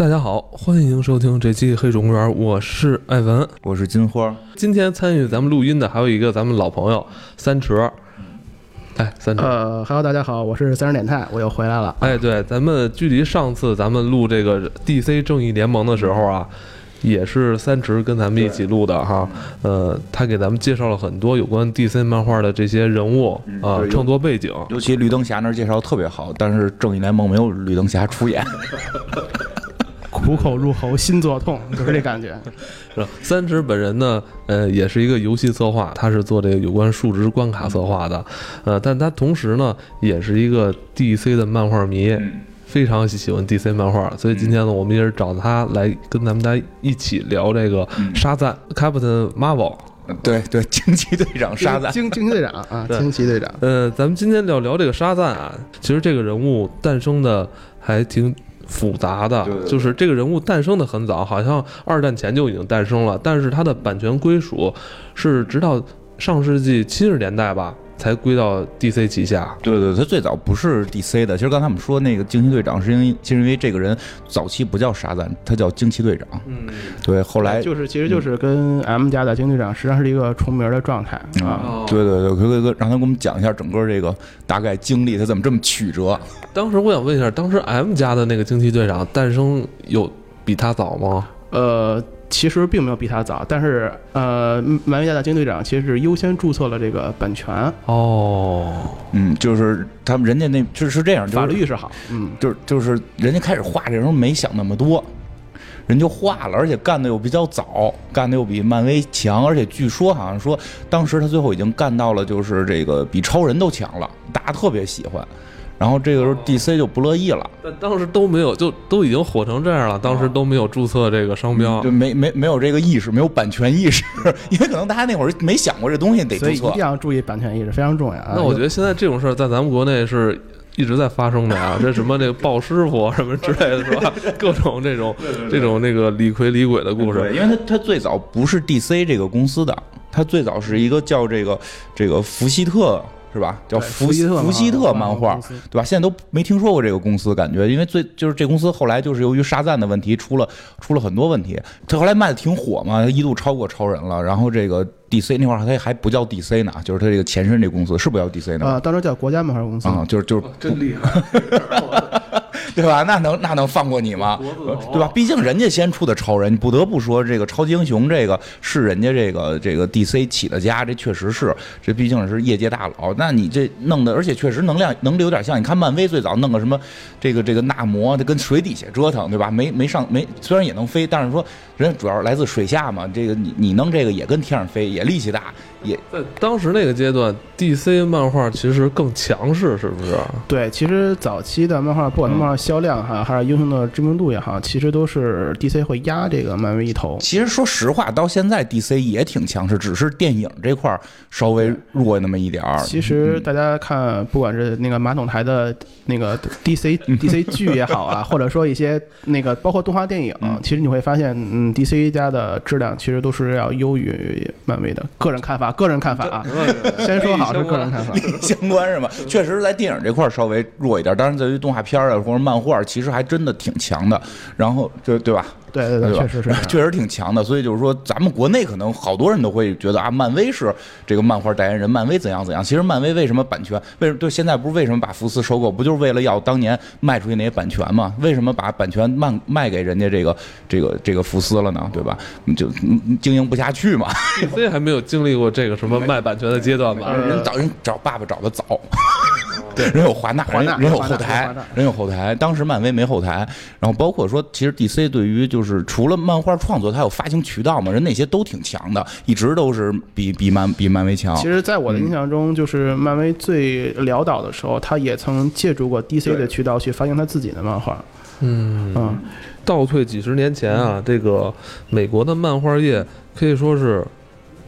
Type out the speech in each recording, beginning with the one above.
大家好，欢迎收听这期《黑水公园》，我是艾文，我是金花。今天参与咱们录音的还有一个咱们老朋友三池。哎，三池。呃哈喽，大家好，我是三十点泰，我又回来了。哎，对，咱们距离上次咱们录这个 DC 正义联盟的时候啊，也是三池跟咱们一起录的哈。呃，他给咱们介绍了很多有关 DC 漫画的这些人物啊、对创作背景。尤其绿灯侠那儿介绍得特别好，但是正义联盟没有绿灯侠出演。苦口入喉，心作痛，就是这感觉。是吧三池本人呢，呃，也是一个游戏策划，他是做这个有关数值关卡策划的，呃，但他同时呢，也是一个 DC 的漫画迷，非常喜欢 DC 漫画，所以今天呢，我们也是找他来跟咱们大家一起聊这个沙赞 Captain Marvel。对对，惊奇队长沙赞，惊惊奇队长啊，惊奇队长。呃，咱们今天要聊这个沙赞啊，其实这个人物诞生的还挺复杂的，就是这个人物诞生的很早，好像二战前就已经诞生了，但是它的版权归属是直到上世纪七十年代吧才归到 DC 旗下。对对，他最早不是 DC 的。其实刚才我们说那个惊奇队长，是因为其实因为这个人早期不叫沙赞，他叫惊奇队长。嗯，对，后来就是其实就是跟 M 家的惊奇队长实际上是一个重名的状态啊。哦对对对，可可以，让他给我们讲一下整个这个大概经历，他怎么这么曲折？当时我想问一下，当时 M 家的那个惊奇队长诞生有比他早吗？呃，其实并没有比他早，但是呃，漫威家的金队长其实是优先注册了这个版权，哦，嗯，就是他们人家那就是这样，就是法律意识好。嗯，就是就是人家开始画这时候没想那么多，人就画了，而且干的又比较早，干的又比漫威强，而且据说好像说当时他最后已经干到了就是这个比超人都强了，大家特别喜欢。然后这个时候 DC 就不乐意了，但当时都没有，就都已经火成这样了，当时都没有注册这个商标。就没没没有这个意识，没有版权意识，因为可能大家那会儿没想过这东西得注册所以一定。要注意版权意识，非常重要啊。那我觉得现在这种事儿在咱们国内是一直在发生的啊，这什么这个鲍师傅什么之类的，是吧？各种这种这种那个李逵李鬼的故对，事。因为他他最早不是 DC 这个公司的，他最早是一个叫这个这个福希特是吧？叫对福福希特福希特漫画，对吧？现在都没听说过这个公司，感觉因为最就是这公司后来就是由于沙赞的问题出了出了很多问题，他后来卖的挺火嘛，一度超过超人了。然后这个 DC 那会儿他还不叫 DC 呢，就是他这个前身这公司是不叫 DC 呢？啊，当时叫国家漫画公司。啊、就是就是真厉害！对吧？那能那能放过你吗？对吧？毕竟人家先出的超人，你不得不说这个超级英雄这个是人家这个这个 DC 起的家，这确实是，这毕竟是业界大佬。那你这弄的，而且确实能量能力有点像，你看漫威最早弄个什么这个这个纳摩，他跟水底下折腾，对吧？没没上没，虽然也能飞，但是说人家主要是来自水下嘛。这个你你弄这个也跟天上飞，也力气大，也在当时那个阶段，DC 漫画其实更强势，是不是？对，其实早期的漫画，不管是漫画销量哈，还是英雄的知名度也好，其实都是 DC 会压这个漫威一头。其实说实话，到现在 DC 也挺强势，只是电影这块儿稍微弱那么一点儿。其实大家看，不管是那个马桶台的那个 DC DC 剧也好啊，或者说一些那个包括动画电影，其实你会发现，嗯，DC 家的质量其实都是要优于漫威的。个人看法，个人看法啊，先说好是个人看法。相关是吧？确实，在电影这块儿稍微弱一点，当然，在于动画片儿啊或者漫画，其实还真的挺强的。然后，就对吧？对对对，对确实是。确实挺强的。所以就是说，咱们国内可能好多人都会觉得啊，漫威是这个漫画代言人，漫威怎样怎样。其实漫威为什么版权？为什么对现在不是为什么把福斯收购？不就是为了要当年卖出去那些版权吗？为什么把版权卖卖给人家这个这个这个福斯了呢？对吧？就嗯经营不下去嘛。DC 还没有经历过这个什么卖版权的阶段吧？人找人找爸爸找的早，对，人有华纳，华纳人人有后台，人有后台。当时漫威没后台，然后包括说，其实 DC 对于就是除了漫画创作，它有发行渠道嘛，人那些都挺强的，一直都是比比漫比漫威强。其实，在我的印象中，就是漫威最潦倒的时候，他也曾借助过 DC 的渠道去发行他自己的漫画。嗯，嗯，倒退几十年前啊，这个美国的漫画业可以说是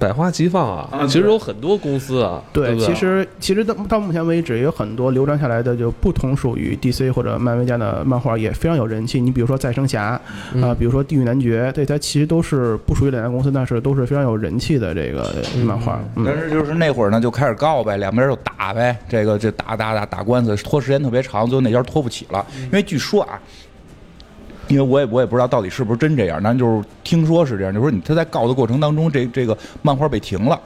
百花齐放啊。啊其实有很多公司啊，对其实其实到到目前为止，也有很多流传下来的就不同属于 DC 或者漫威家的漫画，也非常有人气。你比如说再生侠，啊、嗯比如说地狱男爵，对它其实都是不属于两家公司，但是都是非常有人气的这个漫画。嗯但是就是那会儿呢，就开始告呗，两边就打呗，这个这打打打打官司，拖时间特别长，最后哪家拖不起了。因为据说啊，因为我也我也不知道到底是不是真这样，但就是听说是这样，就是说你他在告的过程当中，这这个漫画被停了。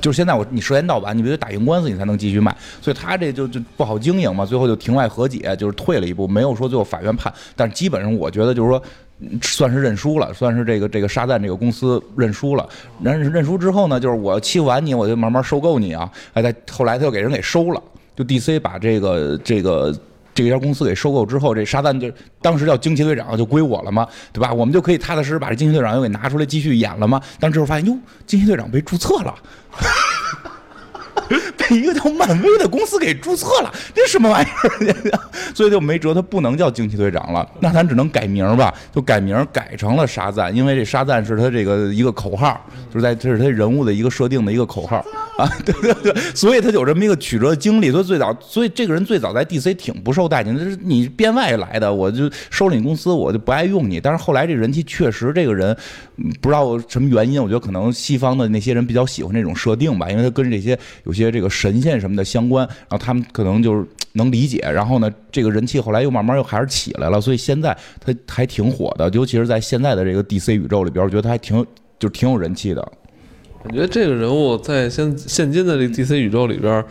就是现在我你涉嫌盗版，你必须打赢官司你才能继续卖，所以他这就就不好经营嘛，最后就庭外和解，就是退了一步，没有说最后法院判，但是基本上我觉得就是说算是认输了，算是这个这个沙赞这个公司认输了。认认输之后呢，就是我欺负完你，我就慢慢收购你啊，哎，在后来他又给人给收了，就 DC 把这个这个。这家公司给收购之后，这沙赞就当时叫惊奇队长就归我了嘛，对吧？我们就可以踏踏实实把这惊奇队长又给拿出来继续演了嘛？但之后发现，哟，惊奇队长被注册了。被 一个叫漫威的公司给注册了，这什么玩意儿？所以就没辙，他不能叫惊奇队长了，那咱只能改名吧，就改名改成了沙赞，因为这沙赞是他这个一个口号，就是在这是他人物的一个设定的一个口号啊，对对对，所以他有这么一个曲折经历。所以最早，所以这个人最早在 DC 挺不受待见的，是你编外来的，我就收了你公司，我就不爱用你。但是后来这人气确实，这个人不知道什么原因，我觉得可能西方的那些人比较喜欢这种设定吧，因为他跟这些有些这个。神仙什么的相关，然后他们可能就是能理解，然后呢，这个人气后来又慢慢又还是起来了，所以现在他还挺火的，尤其是在现在的这个 DC 宇宙里边，我觉得他还挺就挺有人气的。感觉这个人物在现现今的这个 DC 宇宙里边，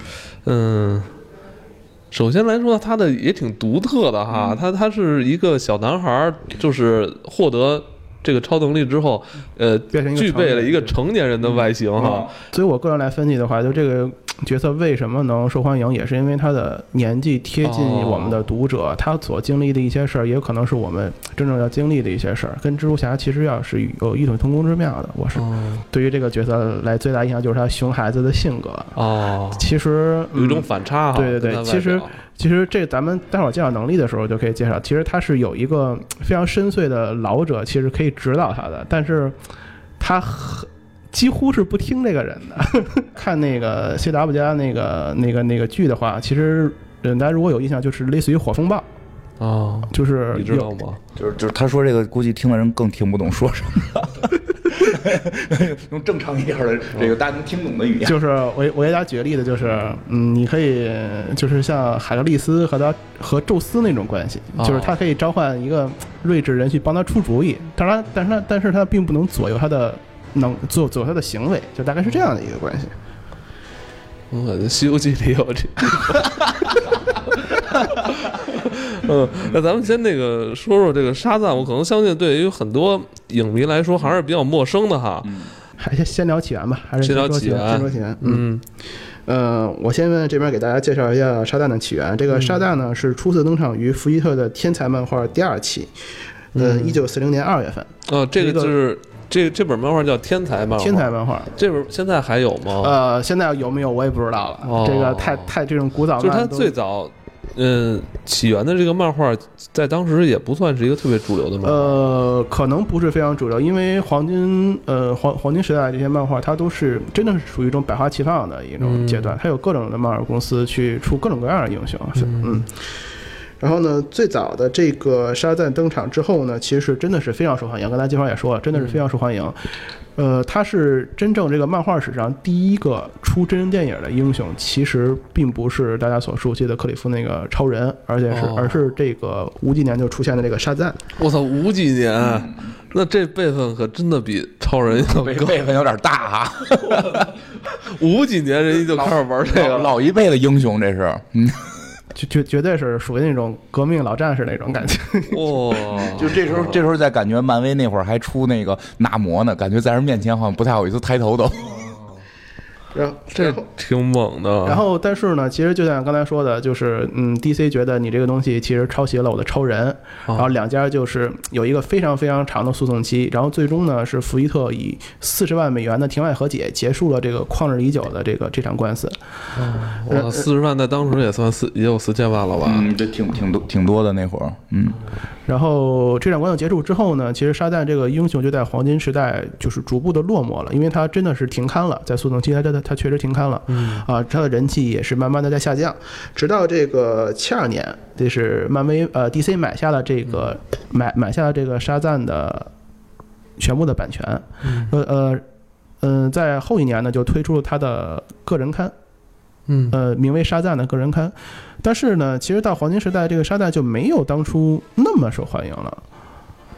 嗯，首先来说他的也挺独特的哈，他他是一个小男孩，就是获得。这个超能力之后，呃，变成具备了一个成年人的外形哈。所以我个人来分析的话，就这个角色为什么能受欢迎，也是因为他的年纪贴近我们的读者，他所经历的一些事儿，也有可能是我们真正要经历的一些事儿，跟蜘蛛侠其实要是有异曲同工之妙的。我是对于这个角色来最大印象就是他熊孩子的性格哦，其实有一种反差哈。对对对，其实。其实这咱们待会儿介绍能力的时候就可以介绍。其实他是有一个 非常深邃的老者，其实可以指导他的，但是他几乎是不听这个人的。看那个 C W 加那个那个那个剧的话，其实大家如果有印象，就是类似于火风暴啊，就是你知道吗？就是就是他说这个，估计听的人更听不懂说什么。用正常一点的这个大家能听懂的语言，就是我我给大家举个例子，就是嗯，你可以就是像海格力斯和他和宙斯那种关系，就是他可以召唤一个睿智人去帮他出主意，当然，但是他但是他并不能左右他的能左左右他的行为，就大概是这样的一个关系。我感觉《西游记》里有这。嗯，那咱们先那个说说这个沙赞，我可能相信对于很多影迷来说还是比较陌生的哈。嗯还是先聊起源吧，还是先聊起源？先说起源。嗯，呃，我先这边给大家介绍一下沙赞的起源。这个沙赞呢是初次登场于福伊特的天才漫画第二期，呃，一九四零年二月份。哦，这个就是这这这本漫画叫《天才漫画》。天才漫画，这本现在还有吗？呃，现在有没有我也不知道了。这个太太这种古早，就是它最早。嗯，起源的这个漫画在当时也不算是一个特别主流的漫画。呃，可能不是非常主流，因为黄金呃黄黄金时代这些漫画，它都是真的是属于一种百花齐放的一种阶段，它有各种的漫画公司去出各种各样的英雄。嗯，然后呢，最早的这个沙赞登场之后呢，其实是真的是非常受欢迎。刚才金花也说了，真的是非常受欢迎。呃，他是真正这个漫画史上第一个出真人电影的英雄，其实并不是大家所熟悉的克里夫那个超人，而且是而是这个五几年就出现的这个沙赞。我操，五几年，那这辈分可真的比超人要辈分有点大啊！五几年人家就开始玩这个，老一辈的英雄这是，嗯。就绝绝对是属于那种革命老战士那种感觉，哇！就这时候，这时候在感觉漫威那会儿还出那个纳摩呢，感觉在人面前好像不太好意思抬头都。然后这挺猛的。然后，但是呢，其实就像刚才说的，就是嗯，DC 觉得你这个东西其实抄袭了我的超人，然后两家就是有一个非常非常长的诉讼期，然后最终呢是福伊特以四十万美元的庭外和解结束了这个旷日已久的这个这场官司。哇，四十万在当时也算四也有四千万了吧？嗯，这挺挺多挺多的那会儿，嗯。然后这场官司结束之后呢，其实沙赞这个英雄就在黄金时代就是逐步的落寞了，因为他真的是停刊了，在速腾期他他他确实停刊了，啊，他的人气也是慢慢的在下降，直到这个七二年，这是漫威呃 DC 买下了这个买买下了这个沙赞的全部的版权，呃呃嗯，在后一年呢就推出了他的个人刊。嗯，呃，名为沙赞的个人刊，但是呢，其实到黄金时代，这个沙袋就没有当初那么受欢迎了，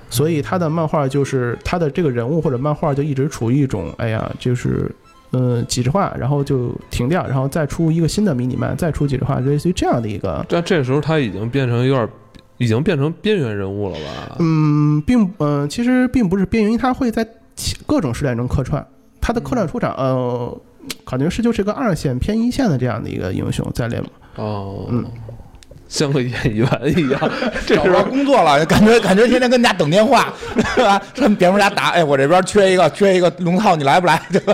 所以他的漫画就是他的这个人物或者漫画就一直处于一种哎呀，就是嗯几十话，然后就停掉，然后再出一个新的迷你漫，再出几十话，类似于这样的一个。但这时候他已经变成有点，已经变成边缘人物了吧？嗯，并嗯，其实并不是边缘，因为他会在各种时代中客串，他的客串出场，呃，感觉是就是个二线偏一线的这样的一个英雄在联盟。哦，嗯。像个演员一样，找不着工作了，感觉感觉天天跟家等电话，是吧？跟别人家打，哎，我这边缺一个，缺一个龙套，你来不来？对吧？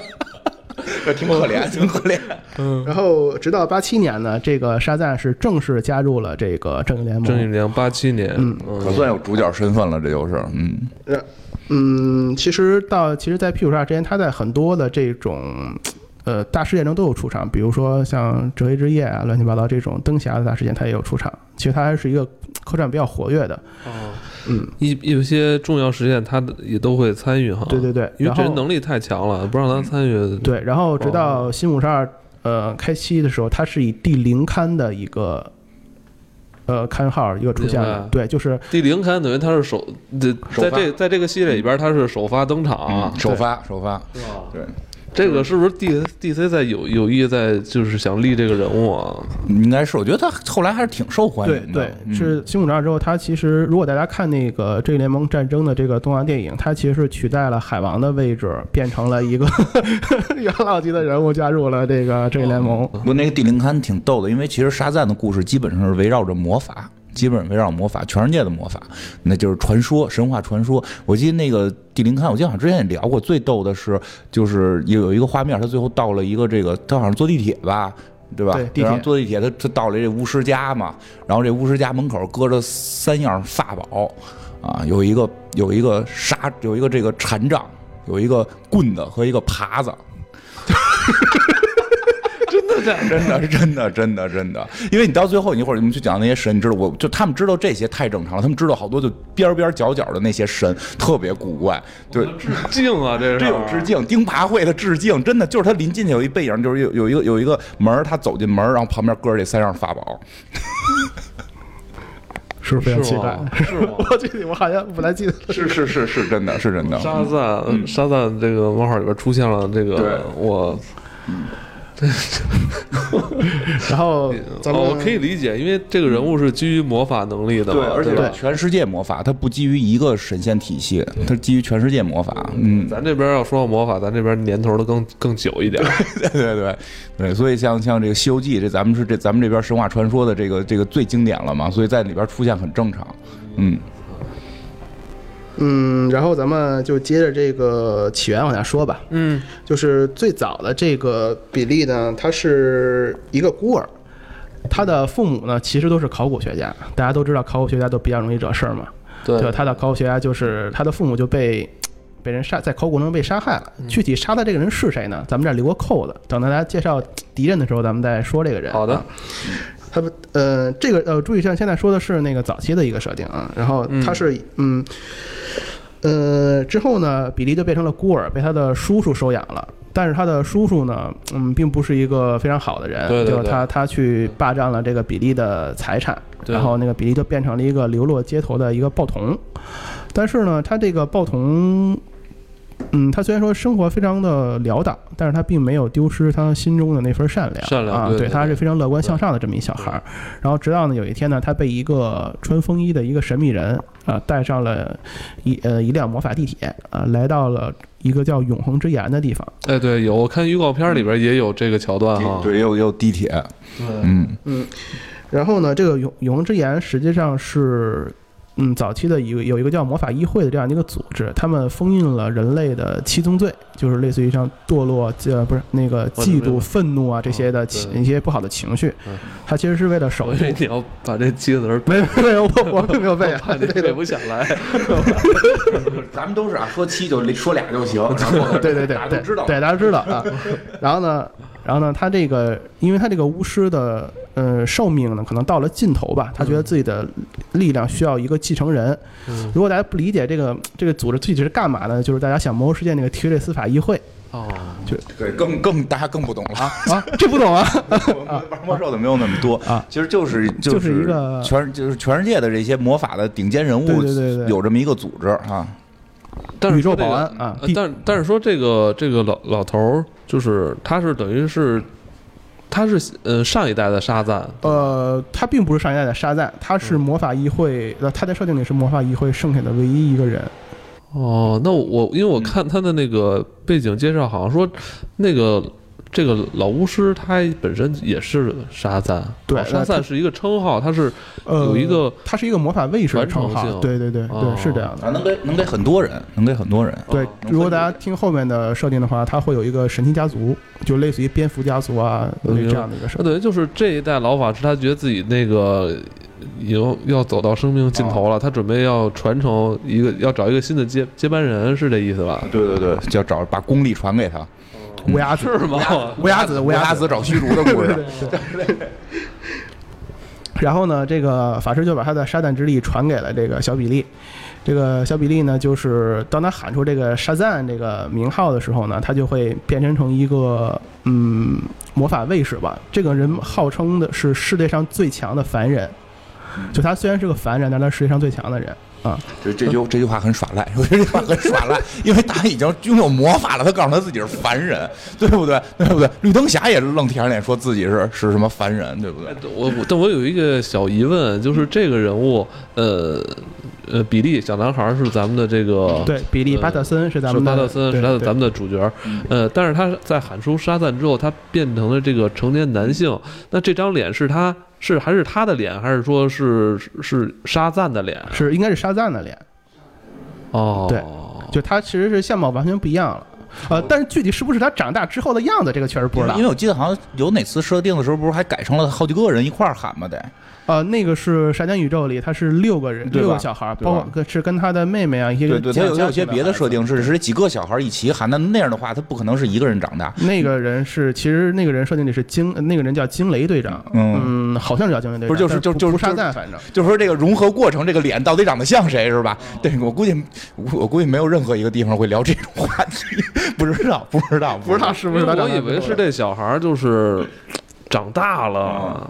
这挺可怜，挺可怜。嗯。然后，直到八七年呢，这个沙赞是正式加入了这个正义联盟。正义联盟八七年，嗯，可算有主角身份了，这就是，嗯。嗯，其实到其实，在 P 五十二之前，他在很多的这种。呃，大事件中都有出场，比如说像《折翼之夜》啊，乱七八糟这种灯侠的大事件，他也有出场。其实他还是一个客串比较活跃的。哦，嗯，一有些重要事件，他也都会参与哈。对对对，因为这人能力太强了，不让他参与。对，然后直到新五十二呃开期的时候，他是以第零刊的一个呃刊号一个出现了。对，就是第零刊等于他是首在这在这个系列里边他是首发登场，首发首发？对。这个是不是 D D C 在有有意在就是想立这个人物啊？应该是，我觉得他后来还是挺受欢迎的。对对，是新五十二之后，他其实如果大家看那个《正义联盟战争》的这个动画电影，他其实是取代了海王的位置，变成了一个 元老级的人物，加入了这个正义联盟。不过那个地灵刊挺逗的，因为其实沙赞的故事基本上是围绕着魔法。基本围绕魔法，全世界的魔法，那就是传说、神话传说。我记得那个地灵刊，我记得好像之前也聊过。最逗的是，就是有有一个画面，他最后到了一个这个，他好像坐地铁吧，对吧？对，然后坐地铁，他他到了这巫师家嘛，然后这巫师家门口搁着三样法宝，啊，有一个有一个沙，有一个这个禅杖，有一个棍子和一个耙子。真的是 真的真的真的，因为你到最后，你一会儿你们去讲那些神，你知道，我就他们知道这些太正常了，他们知道好多就边边角角的那些神特别古怪，对，致敬啊，这是这有致敬，钉耙会的致敬，真的就是他临进去有一背影，就是有有一个有一个门，他走进门，然后旁边搁着这三样法宝，是不是非常期待？是吗？我记得我好像不太记得，是是是是真的是真的。沙赞沙赞这个漫画里边出现了这个我。然后，我可以理解，因为这个人物是基于魔法能力的，对，而且全世界魔法，它不基于一个神仙体系，它基于全世界魔法。嗯，咱这边要说到魔法，咱这边年头都更更久一点。对对对对，所以像像这个《西游记》，这咱们是这咱们这边神话传说的这个这个最经典了嘛，所以在里边出现很正常。嗯。嗯，然后咱们就接着这个起源往下说吧。嗯，就是最早的这个比利呢，他是一个孤儿，他的父母呢其实都是考古学家。大家都知道，考古学家都比较容易惹事儿嘛。对，他的考古学家就是他的父母就被被人杀，在考古中被杀害了。具体杀的这个人是谁呢？咱们这儿留个扣子，等大家介绍敌人的时候，咱们再说这个人。好的。他不，呃，这个呃，注意像现在说的是那个早期的一个设定啊。然后他是，嗯，呃，之后呢，比利就变成了孤儿，被他的叔叔收养了。但是他的叔叔呢，嗯，并不是一个非常好的人，就是他他去霸占了这个比利的财产，然后那个比利就变成了一个流落街头的一个报童。但是呢，他这个报童。嗯，他虽然说生活非常的潦倒，但是他并没有丢失他心中的那份善良。善良啊，对，他是非常乐观向上的这么一小孩儿。然后直到呢有一天呢，他被一个穿风衣的一个神秘人啊带上了一呃一辆魔法地铁啊，来到了一个叫永恒之岩的地方。哎，对，有我看预告片里边也有这个桥段哈。对，也有也有地铁。对，嗯嗯。然后呢，这个永永恒之岩实际上是。嗯，早期的有有一个叫魔法议会的这样的一个组织，他们封印了人类的七宗罪，就是类似于像堕落，呃，不是那个嫉妒、愤怒啊这些的情一些不好的情绪。他其实是为了守护。你要把这七个字没没有我我并没有背啊，背不下来。咱们都是啊，说七就说俩就行。对对对，大家都知道，对大家知道啊。然后呢？然后呢，他这个，因为他这个巫师的，呃，寿命呢，可能到了尽头吧。他觉得自己的力量需要一个继承人。如果大家不理解这个这个组织具体是干嘛的，就是大家想《魔兽世界》那个提瑞斯法议会，哦，就对，更更大家更不懂了。啊，这不懂啊？玩魔兽的没有那么多啊，其实就是就是一个全就是全世界的这些魔法的顶尖人物，对对对对有这么一个组织啊。但是宇宙保安啊呃但但是说这个这个老老头儿，就是他是等于是他是呃上一代的沙赞，呃，他并不是上一代的沙赞，他是魔法议会，呃，他在设定里是魔法议会剩下的唯一一个人。哦，那我因为我看他的那个背景介绍，好像说那个这个老巫师他本身也是沙赞，对哦沙赞是一个称号，他是呃，有一个他是一个魔法卫士的称号对对对哦对，是这样的。啊，能给能给很多人，能给很多人。对哦，如果大家听后面的设定的话，他会有一个神奇家族，就类似于蝙蝠家族啊这样的一个设定。那等于就是这一代老法师，他觉得自己那个已经要走到生命尽头了，他准备要传承一个，要找一个新的接接班人，是这意思吧？对对对，就要找把功力传给他。乌鸦子，是吗？乌鸦子，乌鸦鸦子子找虚竹的故事。然后呢，这个法师就把他的沙赞之力传给了这个小比利。这个小比利呢，就是当他喊出这个沙赞这个名号的时候呢，他就会变身成一个嗯魔法卫士吧。这个人号称的是世界上最强的凡人，就他虽然是个凡人，但他是世界上最强的人啊。这这句这句话很耍赖，我觉得这句话很耍赖，因为他已经拥有魔法了，他告诉他自己是凡人，对不对？对不对？绿灯侠也愣舔着脸说自己是是什么凡人，对不对？我我但我有一个小疑问，就是这个人物，呃呃，比利小男孩是咱们的这个对，比利呃巴特森是咱们的，巴特森是他的咱们的主角，呃，但是他在喊出沙赞之后，他变成了这个成年男性，那这张脸是他是还是他的脸，还是说是是是沙赞的脸？是应该是沙赞的脸。哦，对就他其实是相貌完全不一样了。呃，但是具体是不是他长大之后的样子，这个确实不知道因。为我记得好像有哪次设定的时候，不是还改成了好几个人一块儿喊吗？得呃，那个是《沙滩宇宙》里，他是六个人，六个小孩，包括跟是跟他的妹妹啊，一些对对，他有有些别的设定。是是几个小孩一起喊，那那样的话，他不可能是一个人长大。那个人是，其实那个人设定里是惊，那个人叫惊雷队长，嗯嗯，好像是叫惊雷队长，不是就是就就是沙赞，反正就是说这个融合过程，这个脸到底长得像谁是吧？对我估计，我我估计没有任何一个地方会聊这种话题，不知道，不知道，不知道是不是我以。为是这小孩就是长大了，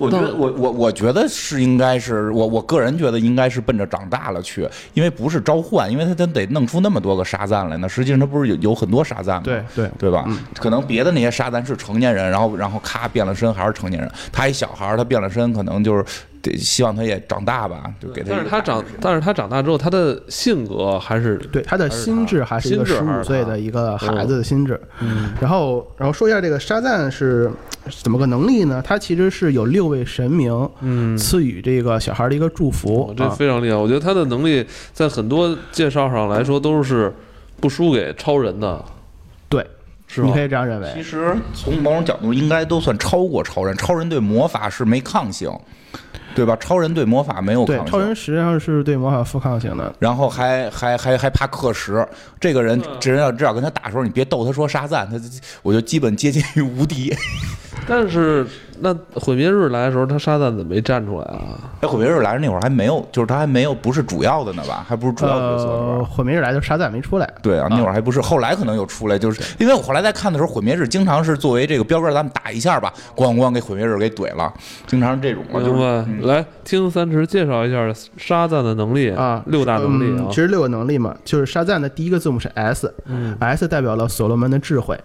我觉得我我我觉得是应该是我我个人觉得应该是奔着长大了去，因为不是召唤，因为他他得弄出那么多个沙赞来呢。实际上他不是有有很多沙赞吗？对对对吧？可能别的那些沙赞是成年人，然后然后咔变了身还是成年人，他一小孩儿他变了身，可能就是得希望他也长大吧，就给他一个但是他长，但是他长大之后，他的性格还是对他的心智还是一个十五岁的一个孩子的心智。嗯，然后然后说一下这个沙赞是怎么个能力呢？他其实是有六位神明嗯。赐予这个小孩的一个祝福哦，这啊。非常厉害，我觉得他的能力在很多介绍上来说都是不输给超人的，对，是吧你可？以这样认为。其实从某种角度应该都算超过超人，超人对魔法是没抗性，对吧？超人对魔法没有抗对，性，超人实际上是对魔法负抗性的。然后还还还还怕克时，这个人嗯这人要至少跟他打的时候，你别逗他说沙赞，他我就基本接近于无敌。但是那毁灭日来的时候，他沙赞怎么没站出来啊？哎，毁灭日来那会儿还没有，就是他还没有不是主要的呢吧？还不是主要角色毁灭日来就沙赞没出来。对啊，那会儿还不是，后来可能又出来，就是因为我后来在看的时候，毁灭日经常是作为这个标杆，咱们打一下吧，咣咣给毁灭日给怼了，经常是这种嘛，就是明白？来听三池介绍一下沙赞的能力啊六大能力啊嗯其。实六个能力嘛，就是沙赞的第一个字母是 S，S、代表了所罗门的智慧。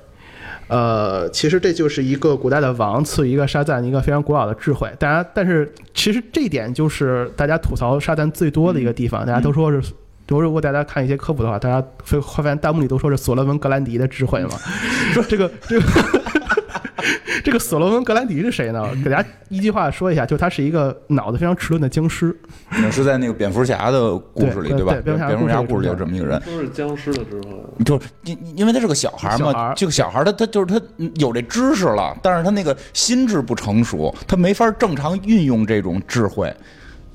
呃，其实这就是一个古代的王赐予一个沙赞一个非常古老的智慧。大家，但是其实这一点就是大家吐槽沙赞最多的一个地方，大家都说是。如如果大家看一些科普的话，大家会会发现弹幕里都说是所罗门格兰迪的智慧嘛。说这个这个这个索罗门格兰迪是谁呢？给大家一句话说一下，就他是一个脑子非常迟钝的僵尸。嗯是在那个蝙蝠侠的故事里，吧？对吧蝙蝠侠蝙蝠侠故事里有这么一个人，都是僵尸的时候。就是因因为他是个小孩儿嘛，这个小孩儿他他就是他有这知识了，但是他那个心智不成熟，他没法正常运用这种智慧。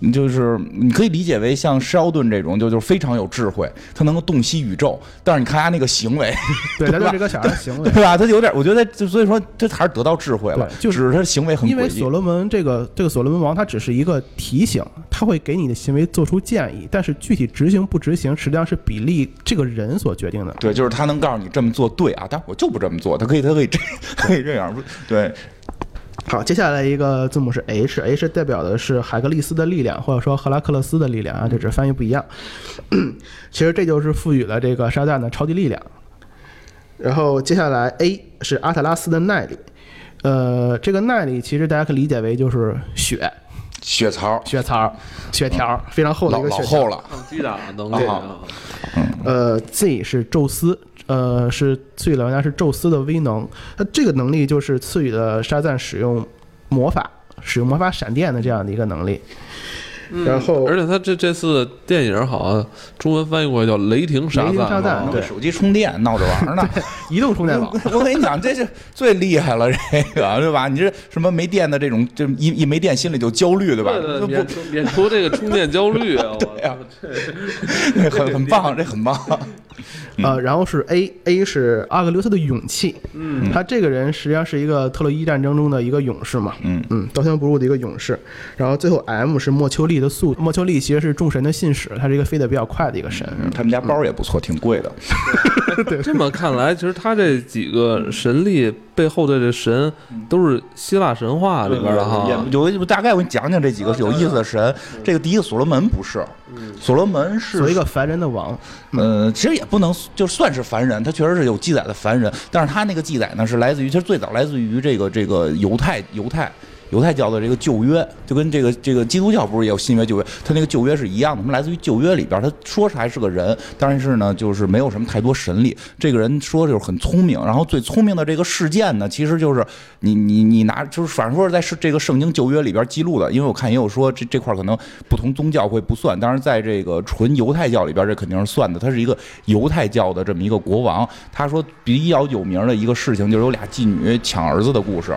你就是你可以理解为像施奥顿这种，就就是非常有智慧，他能够洞悉宇宙。但是你看他那个行为，对，对吧他就这个小孩行为 对。吧？他有点，我觉得就所以说他还是得到智慧了，就是只是他行为很因为诡异所罗门这个这个所罗门王，他只是一个提醒，他会给你的行为做出建议，但是具体执行不执行，实际上是比例这个人所决定的。对，就是他能告诉你这么做对啊，但我就不这么做，他可以，他可以这，可以这样，不对，好，接下来一个字母是 H，H 代表的是海格力斯的力量，或者说赫拉克勒斯的力量啊，这只是翻译不一样。其实这就是赋予了这个沙赞的超级力量。然后接下来 A 是阿特拉斯的耐力，呃，这个耐力其实大家可以理解为就是血、血槽。血槽、血条，非常厚的一个血条。老厚了，抗击打能力啊，呃，Z 是宙斯，呃，是赐予了玩家是宙斯的威能。那这个能力就是赐予了沙赞使用魔法、使用魔法闪电的这样的一个能力。然后而且他这这次电影好像中文翻译过来叫《雷霆沙雷霆赞》对手机充电闹着玩儿呢。移动充电宝，我跟你讲，这是最厉害了，这个 对吧？你这什么没电的这种，这一一没电心里就焦虑，对吧？对对，不免除免除这个充电焦虑啊！我呀这很很棒，这很棒。呃，然后是 A，A 是阿格留斯的勇气。嗯，他这个人实际上是一个特洛伊战争中的一个勇士嘛。嗯嗯，刀枪不入的一个勇士。然后最后 M 是莫丘利的速，莫丘利其实是众神的信使，他是一个飞得比较快的一个神。他们家包也不错，挺贵的。这么看来，其实他这几个神力背后的这神都是希腊神话里边的哈。也有一大概我给你讲讲这几个有意思的神。这个第一个所罗门不是，所罗门是一个凡人的王，呃，其实也不能就算是凡人，他确实是有记载的凡人，但是他那个记载呢是来自于，其实最早来自于这个这个犹太犹太犹太教的这个旧约，就跟这个这个基督教不是也有新约旧约，他那个旧约是一样的，他们来自于旧约里边，他说是还是个人，但是呢就是没有什么太多神力，这个人说就是很聪明，然后最聪明的这个事件呢，其实就是你你你拿就是反正说是在是这个圣经旧约里边记录的，因为我看也有说这这块可能不同宗教会不算，但是在这个纯犹太教里边这肯定是算的，他是一个犹太教的这么一个国王，他说比较有名的一个事情就是有俩妓女抢儿子的故事。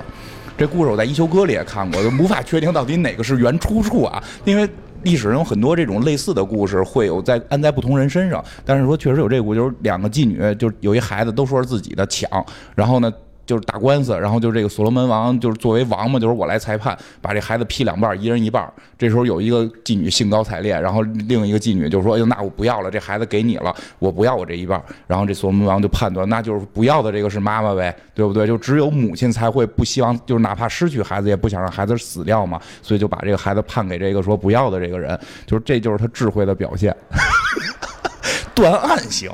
这故事我在《一休哥》里也看过，就无法确定到底哪个是原出处啊，因为历史上有很多这种类似的故事会有在安在不同人身上，但是说确实有这股，就是两个妓女，就是有一孩子都说是自己的抢，然后呢。就是打官司，然后就是这个所罗门王，就是作为王嘛，就是我来裁判，把这孩子劈两半，一人一半。这时候有一个妓女兴高采烈，然后另一个妓女就说：“哎呦，那我不要了，这孩子给你了，我不要我这一半。”然后这所罗门王就判断，那就是不要的这个是妈妈呗，对不对？就只有母亲才会不希望，就是哪怕失去孩子，也不想让孩子死掉嘛，所以就把这个孩子判给这个说不要的这个人，就是这就是他智慧的表现。断案行，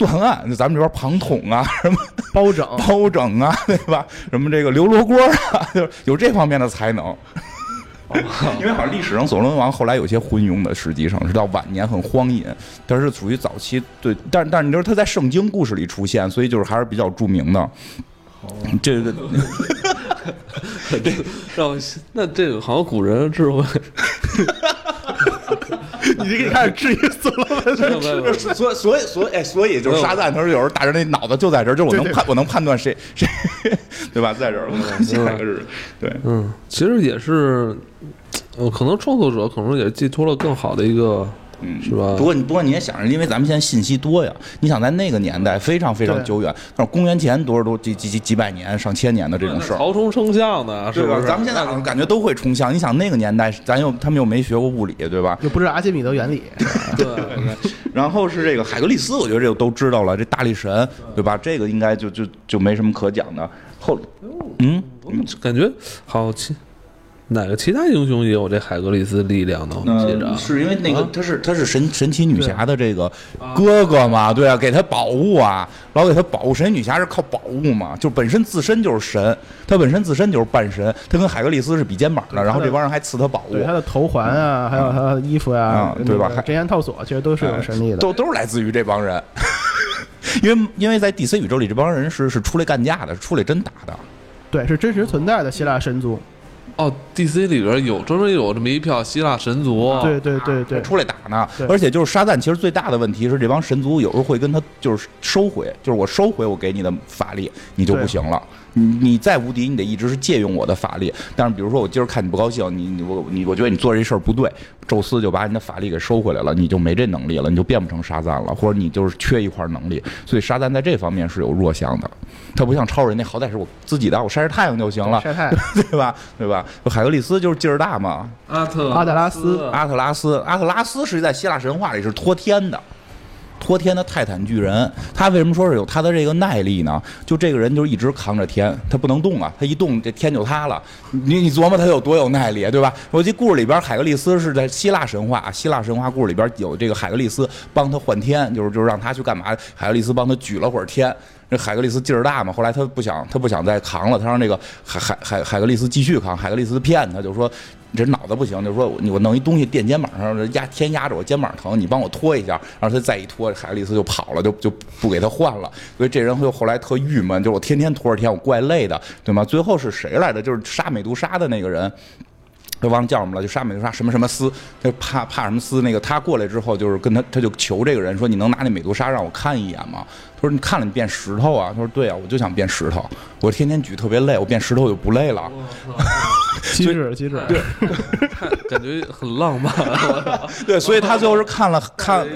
断案，就咱们这边庞统啊，什么包拯包拯啊，对吧？什么这个刘罗锅啊，就是有这方面的才能。因为好像历史上所罗门王后来有些昏庸的，实际上是到晚年很荒淫，但是属于早期对，但但是你说他在圣经故事里出现，所以就是还是比较著名的。这个这让我那这个好像古人的智慧，你就可以开始质疑所罗门没有没有没有。所以所以所以哎，所以就是沙赞，他说有时候大人那脑子就在这儿，就是我能对对判我能判断谁谁，对吧？在这儿，下一个是，对，嗯，其实也是，呃，可能创作者可能也寄托了更好的一个，嗯，是吧不过你不过你也想着，因为咱们现在信息多呀，你想在那个年代非常非常久远，那公元前多少多几几几几百年、上千年的这种事儿。曹冲称象呢，是吧？不是？咱们现在感觉都会冲象。你想那个年代，咱又他们又没学过物理，对吧？又不知道阿基米德原理，对，然后是这个海格力斯，我觉得这个都知道了，这大力神，对吧？这个应该就就就没什么可讲的。后，嗯，我们感觉好其哪个其他英雄也有这海格力斯力量呢？我们记着呃，啊，是因为那个啊他是他是神神奇女侠的这个哥哥嘛，对啊，给他宝物啊，老给他宝物。神奇女侠是靠宝物嘛，就本身自身就是神，他本身自身就是半神，他跟海格力斯是比肩膀的，然后这帮人还赐他宝物对，他的头环啊，还有他的衣服呀啊，对吧还真言套索其实都是有神力的。都都是来自于这帮人。因为因为在 DC 宇宙里，这帮人是是出来干架的，是出来真打的。对，是真实存在的希腊神族。哦，DC 里边有专门有这么一票希腊神族，对对对对，出来打呢。而且就是沙赞，其实最大的问题是这帮神族有时候会跟他就是收回，就是我收回我给你的法力，你就不行了。你你再无敌，你得一直是借用我的法力。但是比如说我今儿看你不高兴，你你我你我觉得你做这事儿不对，宙斯就把你的法力给收回来了，你就没这能力了，你就变不成沙赞了，或者你就是缺一块能力。所以沙赞在这方面是有弱项的，他不像超人，那好歹是我自己的，我晒晒太阳就行了，晒太阳，对吧？对吧？海格力斯就是劲儿大嘛，阿特阿特拉斯阿特拉斯，阿特拉斯是在希腊神话里是托天的。托天的泰坦巨人，他为什么说是有他的这个耐力呢？就这个人就一直扛着天，他不能动啊，他一动这天就塌了。你你琢磨他有多有耐力，对吧？我记故事里边海格力斯是在希腊神话，希腊神话故事里边有这个海格力斯帮他换天，就是就是让他去干嘛？海格力斯帮他举了会儿天。这海格力斯劲儿大嘛，后来他不想他不想再扛了，他让这个海海海海格力斯继续扛。海格力斯骗他，就说。这脑子不行，就是说我弄一东西垫肩膀上，压天压着我肩膀疼，你帮我拖一下，然后他再一拖，海格力斯就跑了，就就不给他换了。所以这人就后来特郁闷，就是我天天拖着天，我怪累的，对吗？最后是谁来的？就是杀美杜莎的那个人。他忘了叫什么了，就杀美杜莎什么什么斯，他怕怕什么斯？那个他过来之后，就是跟他，他就求这个人说：“你能拿那美杜莎让我看一眼吗？”他说：“你看了你变石头啊？”他说：“对啊，我就想变石头，我天天举特别累，我变石头就不累了。”机智机智，对，感觉很浪漫。对，所以他最后是看了看，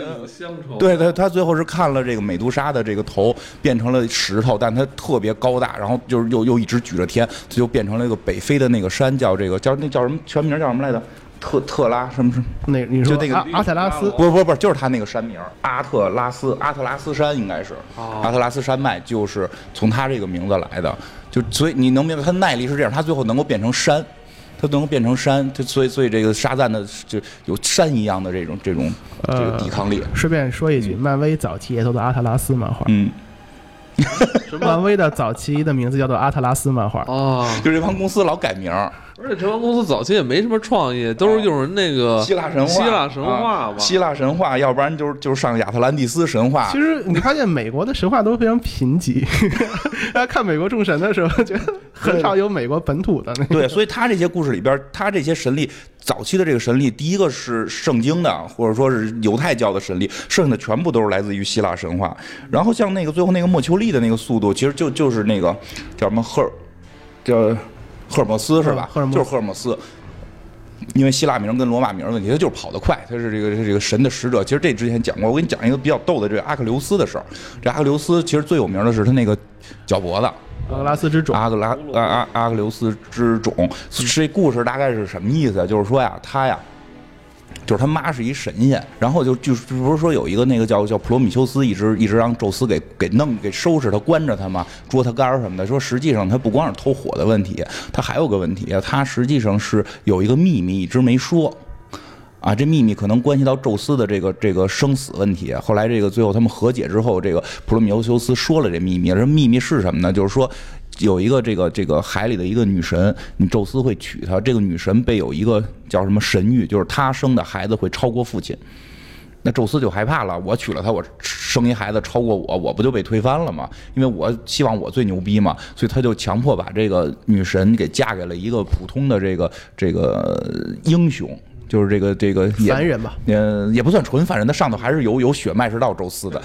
对对，他最后是看了这个美杜莎的这个头变成了石头，但他特别高大，然后就是又又一直举着天，他就变成了一个北非的那个山，叫这个叫那叫什么全名叫什么来着？特特拉什么什么？那你说就那个阿特拉斯？不不不，就是他那个山名阿特拉斯，阿特拉斯山应该是阿特拉斯山脉，就是从他这个名字来的。就所以你能明白，他耐力是这样，他最后能够变成山，他能够变成山，他所以所以这个沙赞的就有山一样的这种这种这个抵抗力。顺便说一句，漫威早期也都的阿特拉斯漫画。嗯。漫威的早期的名字叫做阿特拉斯漫画。哦，就这帮公司老改名。而且这帮公司早期也没什么创意，都是用人那个希腊神话、希腊神话吧，希腊神话，要不然就是就是上亚特兰蒂斯神话。其实你发现美国的神话都非常贫瘠，大家看美国众神的时候，觉得很少有美国本土的那个。对，所以他这些故事里边，他这些神力，早期的这个神力，第一个是圣经的，或者说是犹太教的神力，剩下的全部都是来自于希腊神话。然后像那个最后那个莫丘利的那个速度，其实就就是那个叫什么赫尔，叫。赫尔墨斯是吧？就是赫尔墨斯，因为希腊名跟罗马名问题，他就是跑得快，他是这个这个神的使者。其实这之前讲过，我给你讲一个比较逗的这个阿克琉斯的事儿。这阿克琉斯其实最有名的是他那个脚脖子，阿格拉斯之种，阿格拉阿阿阿克琉斯之种。这故事大概是什么意思？就是说呀，他呀。就是他妈是一神仙，然后就就不是说有一个那个叫叫普罗米修斯，一直一直让宙斯给给弄给收拾他关着他嘛，捉他干什么的。说实际上他不光是偷火的问题，他还有个问题，他实际上是有一个秘密一直没说，啊，这秘密可能关系到宙斯的这个这个生死问题。后来这个最后他们和解之后，这个普罗米修斯说了这秘密，这秘密是什么呢？就是说。有一个这个这个海里的一个女神，你宙斯会娶她。这个女神被有一个叫什么神谕，就是她生的孩子会超过父亲。那宙斯就害怕了，我娶了她，我生一孩子超过我，我不就被推翻了吗？因为我希望我最牛逼嘛，所以他就强迫把这个女神给嫁给了一个普通的这个这个英雄。就是这个这个凡人吧，嗯，也不算纯凡人，他上头还是有有血脉是到宙斯的，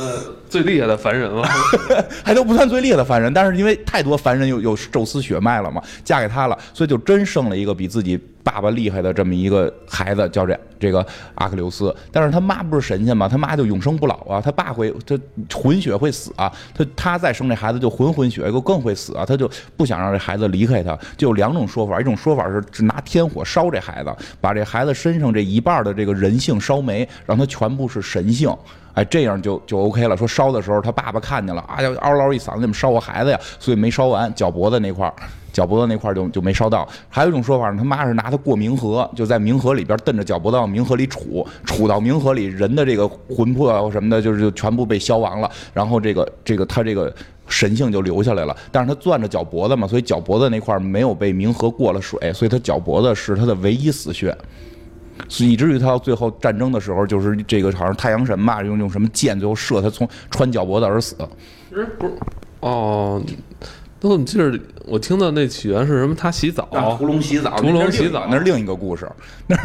呃，最厉害的凡人了，还都不算最厉害的凡人，但是因为太多凡人有有宙斯血脉了嘛，嫁给他了，所以就真生了一个比自己。爸爸厉害的这么一个孩子叫这这个阿克琉斯，但是他妈不是神仙吗？他妈就永生不老啊，他爸会他混血会死啊，他他再生这孩子就混混血就更会死啊，他就不想让这孩子离开他，就有两种说法，一种说法是拿天火烧这孩子，把这孩子身上这一半的这个人性烧没，让他全部是神性，哎，这样就就 OK 了。说烧的时候他爸爸看见了，啊，嗷嗷一嗓子，怎么烧我孩子呀？所以没烧完脚脖子那块儿。脚脖子那块儿就就没烧到，还有一种说法，他妈是拿它过冥河，就在冥河里边瞪着脚脖子往冥河里杵，杵到冥河里，人的这个魂魄啊什么的，就是就全部被消亡了，然后这个这个他这个神性就留下来了。但是他攥着脚脖子嘛，所以脚脖子那块没有被冥河过了水，所以他脚脖子是他的唯一死穴，以至于他到最后战争的时候，就是这个好像太阳神嘛，用用什么箭最后射他从穿脚脖子而死。不是不是哦。都你记着我听到那起源是什么？他洗澡，屠龙洗澡，屠龙洗澡，那是另一个故事，那是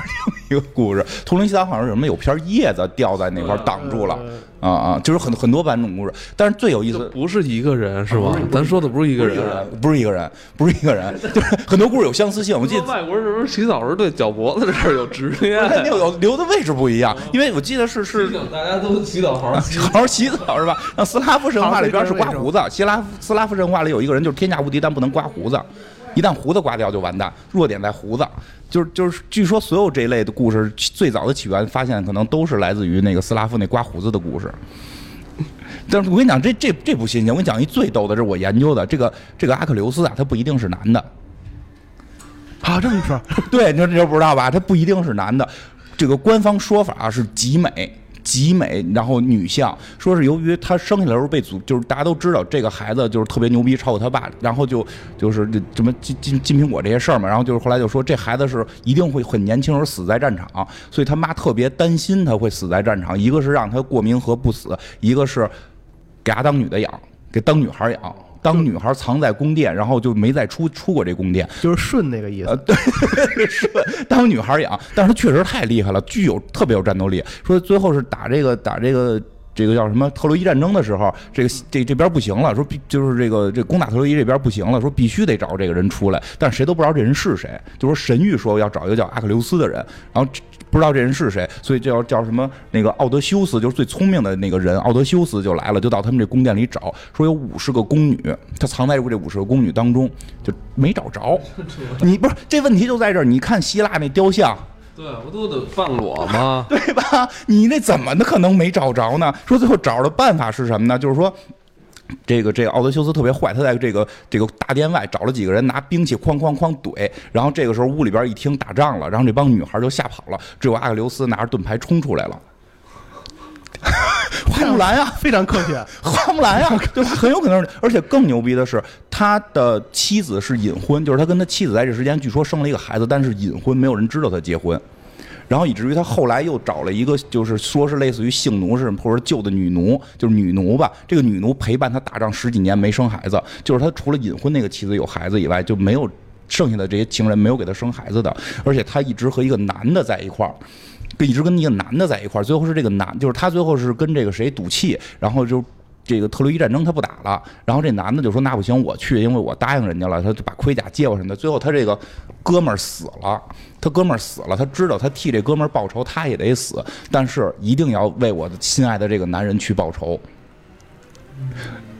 另一个故事。屠龙洗澡好像是什么有片叶子掉在那块挡住了，啊啊，就是很很多版本故事，但是最有意思不是一个人是吧？咱说的不是一个人，不是一个人，不是一个人，就是很多故事有相似性。我记得外国人是不是洗澡时对脚脖子这儿有执念？肯定有留的位置不一样，因为我记得是是大家都洗澡好好 好好洗澡是吧？那斯拉夫神话里边是刮胡子，希拉斯拉夫神话里有一个人就是天下无敌，但不能刮胡子，一旦胡子刮掉就完蛋，弱点在胡子。就是就是，据说所有这一类的故事最早的起源发现可能都是来自于那个斯拉夫那刮胡子的故事。但是我跟你讲，这这这不新鲜。我跟你讲一最逗的，这是我研究的。这个这个阿克琉斯啊，他不一定是男的。啊，这么说？对，你你就不知道吧？他不一定是男的。这个官方说法是极美。极美，然后女相，说是由于她生下来时候被祖，就是大家都知道这个孩子就是特别牛逼，超过他爸，然后就就是什么金金金苹果这些事儿嘛，然后就是后来就说这孩子是一定会很年轻时候死在战场，所以他妈特别担心他会死在战场，一个是让他过冥河不死，一个是给他当女的养，给当女孩养。当女孩藏在宫殿，然后就没再出出过这宫殿，就是顺那个意思。对，顺当女孩养，但是他确实太厉害了，具有特别有战斗力。说最后是打这个打这个这个叫什么特洛伊战争的时候，这个这这边不行了，说必就是这个这攻打特洛伊这边不行了，说必须得找这个人出来，但是谁都不知道这人是谁。就说神谕说要找一个叫阿克琉斯的人，然后。不知道这人是谁，所以就要叫什么那个奥德修斯，就是最聪明的那个人。奥德修斯就来了，就到他们这宫殿里找，说有五十个宫女，他藏在这五十个宫女当中，就没找着。你不是这问题就在这儿？你看希腊那雕像，对，不都得放裸吗？对吧？你那怎么的可能没找着呢？说最后找的办法是什么呢？就是说。这个这个奥德修斯特别坏，他在这个这个大殿外找了几个人拿兵器哐哐哐怼，然后这个时候屋里边一听打仗了，然后这帮女孩就吓跑了，只有阿克琉斯拿着盾牌冲出来了。花木兰呀，非常客气，花木兰呀，对吧？很有可能是，而且更牛逼的是，他的妻子是隐婚，就是他跟他妻子在这时间据说生了一个孩子，但是隐婚，没有人知道他结婚。然后以至于他后来又找了一个，就是说是类似于性奴是或者旧的女奴，就是女奴吧。这个女奴陪伴他打仗十几年没生孩子，就是他除了隐婚那个妻子有孩子以外，就没有剩下的这些情人没有给他生孩子的。而且他一直和一个男的在一块儿，跟一直跟一个男的在一块儿。最后是这个男，就是他最后是跟这个谁赌气，然后就。这个特洛伊战争他不打了，然后这男的就说那不行，我去，因为我答应人家了，他就把盔甲借我什么的。最后他这个哥们儿死了，他哥们儿死了，他知道他替这哥们儿报仇，他也得死，但是一定要为我的心爱的这个男人去报仇。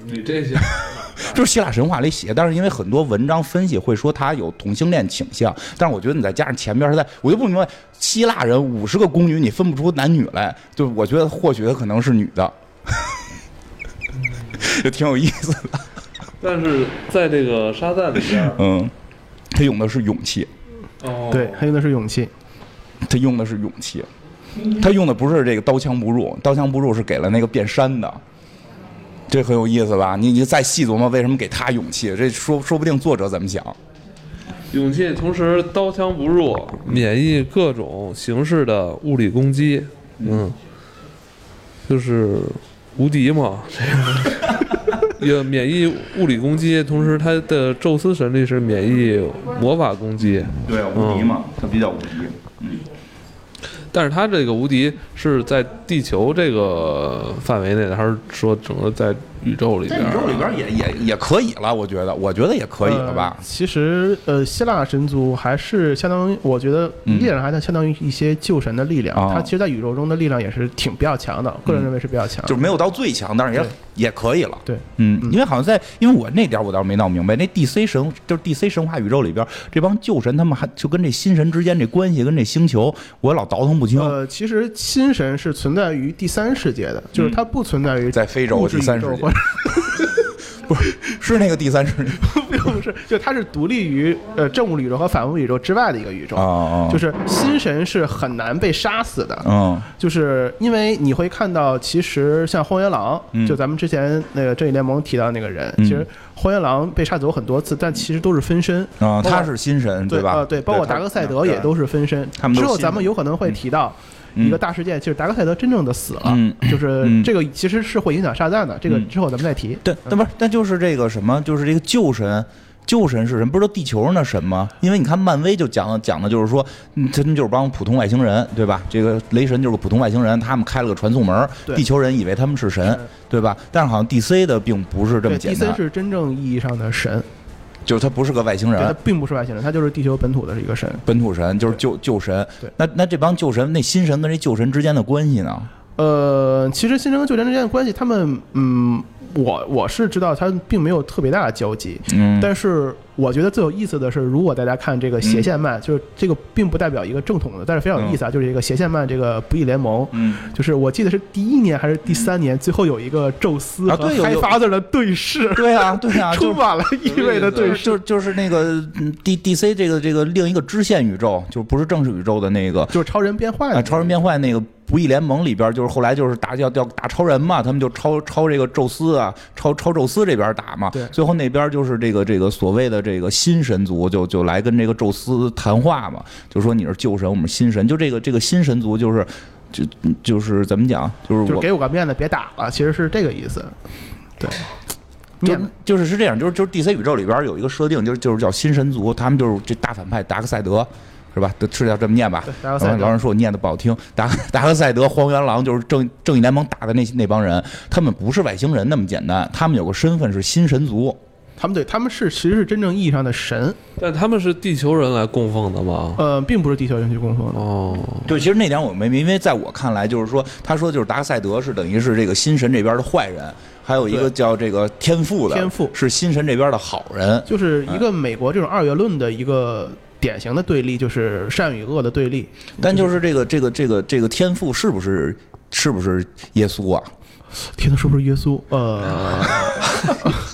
你这些 就是希腊神话里写，但是因为很多文章分析会说他有同性恋倾向，但是我觉得你再加上前边他在，我就不明白希腊人五十个宫女你分不出男女来，就我觉得或许他可能是女的。就挺有意思的，但是在这个沙赞里边，嗯，他用的是勇气，哦，对，他用的是勇气，他用的是勇气，他用的不是这个刀枪不入，刀枪不入是给了那个变山的，这很有意思吧？你你再细琢磨，为什么给他勇气？这说说不定作者怎么想？勇气，同时刀枪不入，免疫各种形式的物理攻击，嗯，就是无敌嘛。也免疫物理攻击，同时他的宙斯神力是免疫魔法攻击。对，无敌嘛，他比较无敌。嗯，但是他这个无敌是在地球这个范围内的，还是说整个在？宇宙里边，宇宙里边也也也可以了，我觉得，我觉得也可以了吧。其实，呃，希腊神族还是相当于，我觉得依然还是相当于一些旧神的力量。它其实，在宇宙中的力量也是挺比较强的，个人认为是比较强。就是没有到最强，但是也也可以了。对，嗯，因为好像在，因为我那点我倒是没闹明白，那 DC 神就是 DC 神话宇宙里边这帮旧神，他们还就跟这新神之间这关系，跟这星球，我老倒腾不清。呃，其实新神是存在于第三世界的，就是它不存在于在非洲第三世界。不是，是那个第三世界，不是，就它是独立于呃正物宇宙和反物宇宙之外的一个宇宙。啊就是新神是很难被杀死的。嗯，就是因为你会看到，其实像荒原狼，就咱们之前那个正义联盟提到那个人，其实荒原狼被杀走很多次，但其实都是分身。啊，他是新神对吧？对，包括达克赛德也都是分身。之后咱们有可能会提到。一个大事件就是达克赛德真正的死了，就是这个其实是会影响沙赞的，这个之后咱们再提。对，那不是，但就是这个什么，就是这个旧神，旧神是什么？不是地球上的神吗？因为你看漫威就讲讲的就是说，他们就是帮普通外星人，对吧？这个雷神就是个普通外星人，他们开了个传送门，地球人以为他们是神，对吧？但是好像 DC 的并不是这么简单。DC 是真正意义上的神，就是他不是个外星人，他并不是外星人，他就是地球本土的一个神，本土神就是旧旧神。对，那那这帮旧神，那新神跟这旧神之间的关系呢？呃，其实新神跟旧神之间的关系，他们嗯。我我是知道它并没有特别大的交集，嗯，但是我觉得最有意思的是，如果大家看这个斜线漫，就是这个并不代表一个正统的，但是非常有意思啊，就是一个斜线漫这个不义联盟，嗯，就是我记得是第一年还是第三年，最后有一个宙斯和开发者的对视，对啊对啊，充满了意味的对视，就就是那个 D D C 这个这个另一个支线宇宙，就不是正式宇宙的那个，就是超人变坏啊，超人变坏那个。不义联盟里边就是后来就是打叫叫打超人嘛，他们就超超这个宙斯啊，超超宙斯这边打嘛。对。最后那边就是这个这个所谓的这个新神族就就来跟这个宙斯谈话嘛，就说你是旧神，我们新神。就这个这个新神族就是就就是怎么讲，就是我给我个面子，别打了，其实是这个意思。对。就就是是这样，就是就是 DC 宇宙里边有一个设定，就是就是叫新神族，他们就是这大反派达克赛德。是吧？都是要这么念吧？老人说我念的不好听。达 达克赛德、荒原狼就是正正义联盟打的那那帮人，他们不是外星人那么简单，他们有个身份是新神族。他们对他们是其实是真正意义上的神，但他们是地球人来供奉的吗？呃，并不是地球人去供奉的。哦，对，其实那点我没明，因为在我看来，就是说，他说就是达克赛德是等于是这个新神这边的坏人，还有一个叫这个天赋的天赋是新神这边的好人，就是一个美国这种二元论的一个。典型的对立就是善与恶的对立，但就是这个这个这个这个天赋是不是是不是耶稣啊？天赋是不是耶稣？呃。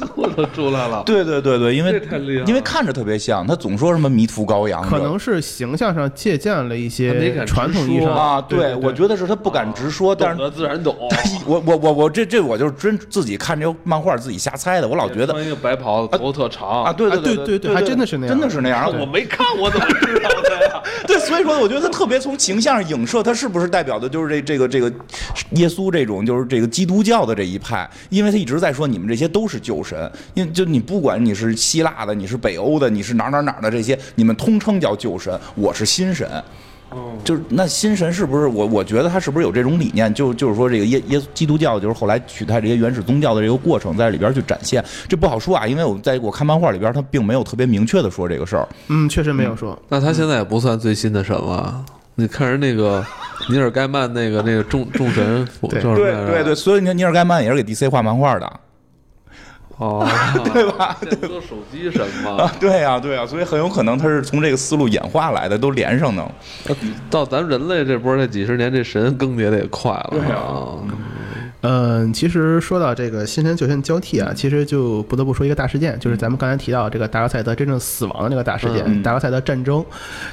出来了，对对对对，因为因为看着特别像，他总说什么迷途羔羊，可能是形象上借鉴了一些传统意义上啊。对，我觉得是他不敢直说，但是自然懂。我我我我这这我就是真自己看这个漫画自己瞎猜的，我老觉得一个白袍子头特长啊，对对对对对，还真的是那样，真的是那样。我没看，我怎么知道的呀？对，所以说我觉得他特别从形象上影射，他是不是代表的就是这这个这个耶稣这种就是这个基督教的这一派？因为他一直在说你们这些都是旧神，因为就你不管你是希腊的，你是北欧的，你是哪哪哪的这些，你们通称叫旧神，我是新神。就是那新神是不是我？我觉得他是不是有这种理念？就就是说这个耶耶基督教就是后来取代这些原始宗教的这个过程，在里边去展现，这不好说啊。因为我在我看漫画里边，他并没有特别明确的说这个事儿。嗯，确实没有说。那他现在也不算最新的神了。你看人那个尼尔盖曼那个那个众众神，对对对，所以尼尼尔盖曼也是给 DC 画漫画的。哦，对吧？对，手机神嘛。对呀，对呀，所以很有可能他是从这个思路演化来的，都连上呢。到咱人类这波这几十年，这神更迭的也快了。对啊。嗯，其实说到这个新神旧神交替啊，其实就不得不说一个大事件，就是咱们刚才提到这个达克赛德真正死亡的那个大事件——达克赛德战争。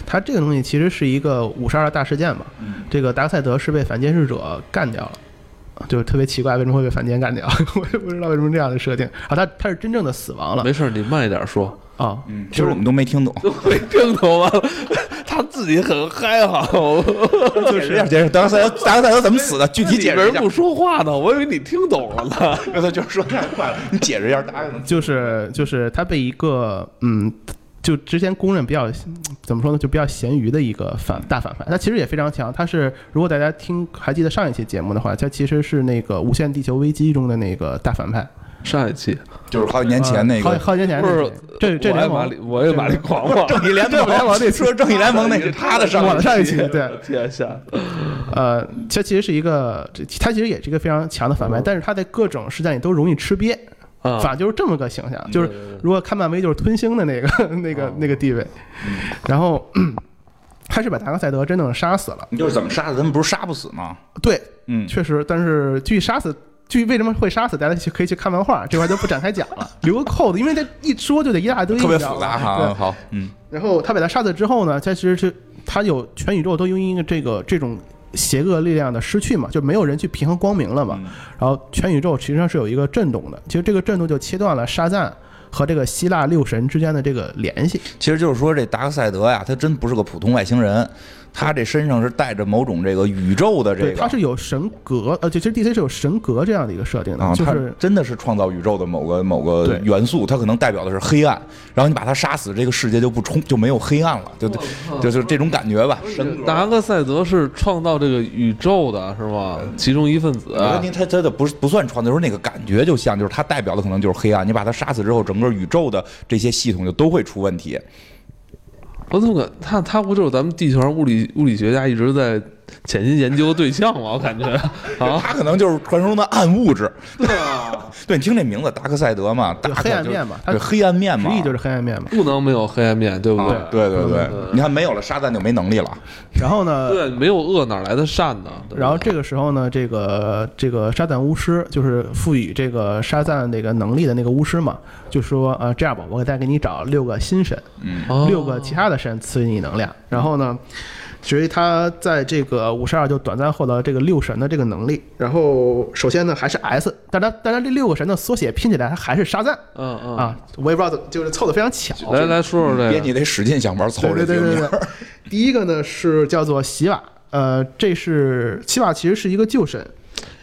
它这个东西其实是一个五十二大事件嘛。这个达克赛德是被反监视者干掉了。就是特别奇怪，为什么会被反间干掉？我也不知道为什么这样的设定啊。他他是真正的死亡了。没事，你慢一点说啊。嗯，其实我们都没听懂，都没听懂啊。他自己很嗨哈。解释一下，解释达克赛德达克赛德怎么死的？具体解释一下。不说话呢，我以为你听懂了呢。那他就是说太快了，你解释一下达克。就是就是他被一个嗯。就之前公认比较怎么说呢，就比较咸鱼的一个反大反派，他其实也非常强。他是如果大家听还记得上一期节目的话，他其实是那个《无限地球危机》中的那个大反派。上一期就是好几年前那个，好好几年前不是这这联盟，我也玛丽狂妄，正义联盟联盟那说正义联盟那是他的上我的上一期对天下，呃，他其实是一个，他其实也是一个非常强的反派，但是他在各种事件里都容易吃瘪。反正就是这么个形象，就是如果看漫威就是吞星的那个那个那个地位，然后 他是把达克赛德真正杀死了。你就是怎么杀的？他们不是杀不死吗？对，嗯，确实。但是具体杀死，具体为什么会杀死，大家去可以去看漫画，这块就不展开讲了，留个扣子，因为他一说就得一大堆，特别复杂哈。好，嗯。然后他把他杀死之后呢，他其实是他有全宇宙都用一个这个这种。邪恶力量的失去嘛，就没有人去平衡光明了嘛。然后全宇宙实际上是有一个震动的，其实这个震动就切断了沙赞和这个希腊六神之间的这个联系。其实就是说，这达克赛德呀，他真不是个普通外星人，他这身上是带着某种这个宇宙的这对，个，它是有神格，呃，就其实 DC 是有神格这样的一个设定的，啊，他就是真的是创造宇宙的某个某个元素，它可能代表的是黑暗，然后你把他杀死，这个世界就不冲就没有黑暗了，就就就就这种感觉吧。神达克赛德是创造这个宇宙的，是吗？其中一份子。我觉得您他他的不是不算创造，就是那个感觉就像，就是他代表的可能就是黑暗。你把他杀死之后，整个宇宙的这些系统就都会出问题。我怎么感他他不就是咱们地球上物理物理学家一直在潜心研究对象吗？我感觉 啊，他可能就是传说中的暗物质。对啊，对你听这名字，达克赛德嘛，达就克黑暗面嘛，它对黑暗面嘛，直译就是黑暗面嘛。不能没有黑暗面，对不对？啊对对对嗯，你看没有了沙赞就没能力了。然后呢，对，没有恶哪来的善呢？然后这个时候呢，这个这个沙赞巫师就是赋予这个沙赞那个能力的那个巫师嘛，就说呃这样吧，我再给你找六个新神，嗯六个其他的神赐予你能量，然后呢。所以他在这个五十二就短暂获得这个六神的这个能力，然后首先呢还是 S，但他但他这六个神的缩写拼起来，它还是沙赞嗯嗯，啊，我也不知道怎么就是凑的非常巧。来来说说这个，编辑得使劲想法凑这对对。对对对，第一个呢是叫做洗瓦，呃，这是洗瓦其实是一个旧神，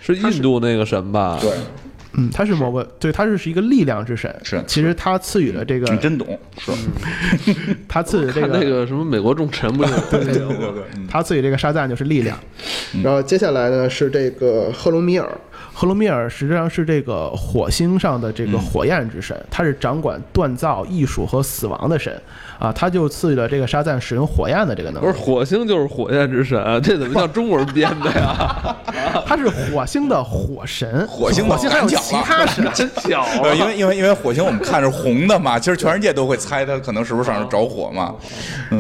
是印度那个神吧？对，嗯，他是某个对，他是是一个力量之神，是其实他赐予了这个，你真懂，是，他赐予这个那个，什么美国众臣不就 对对对对对，嗯。他赐予这个沙赞就是力量。然后接下来呢是这个赫隆米尔，赫隆米尔实际上是这个火星上的这个火焰之神，他是掌管锻造、艺术和死亡的神啊，他就赐予了这个沙赞使用火焰的这个能力。不是火星就是火焰之神，这怎么像中国人编的呀？他是火星的火神，火星火星还有其他神，真巧因为因为因为火星我们看是红的嘛，其实全世界都会猜它可能是不是上面着火嘛。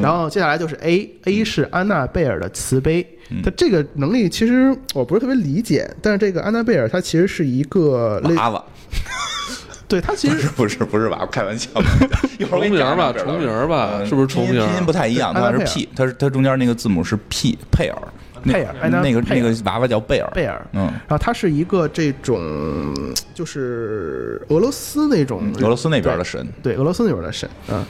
然后接下来就是 A，A 是安娜贝尔的慈悲。他这个能力其实我不是特别理解，但是这个安娜贝尔她其实是一个类，娃娃对他其实不是不是不是吧？开玩笑，一会儿我给你重名儿吧，重名儿吧，嗯是不是重名？拼音不太一样，它是 P，它是它中间那个字母是 P 佩尔，那佩尔那个那个娃娃叫贝尔，贝尔，嗯，然后他是一个这种就是俄罗斯那种俄罗斯那边的神，对俄罗斯那边的神嗯。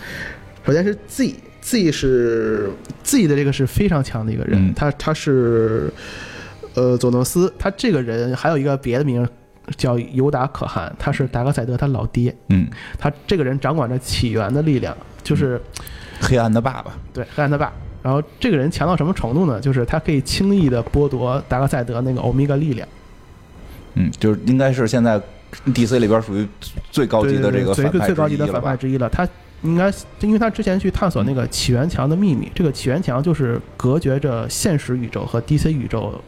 首先是 Z，Z 是 Z 的这个是非常强的一个人，嗯他他是呃佐诺斯，他这个人还有一个别的名儿叫尤达可汗，他是达格赛德他老爹，嗯，他这个人掌管着起源的力量，就是黑暗的爸爸，对黑暗的爸。然后这个人强到什么程度呢？就是他可以轻易的剥夺达格赛德那个欧米伽力量，嗯，就是应该是现在 DC 里边属于最高级的这个反派最高级的反？派之一了。他应该因为他之前去探索那个起源墙的秘密，这个起源墙就是隔绝着现实宇宙和 DC 宇宙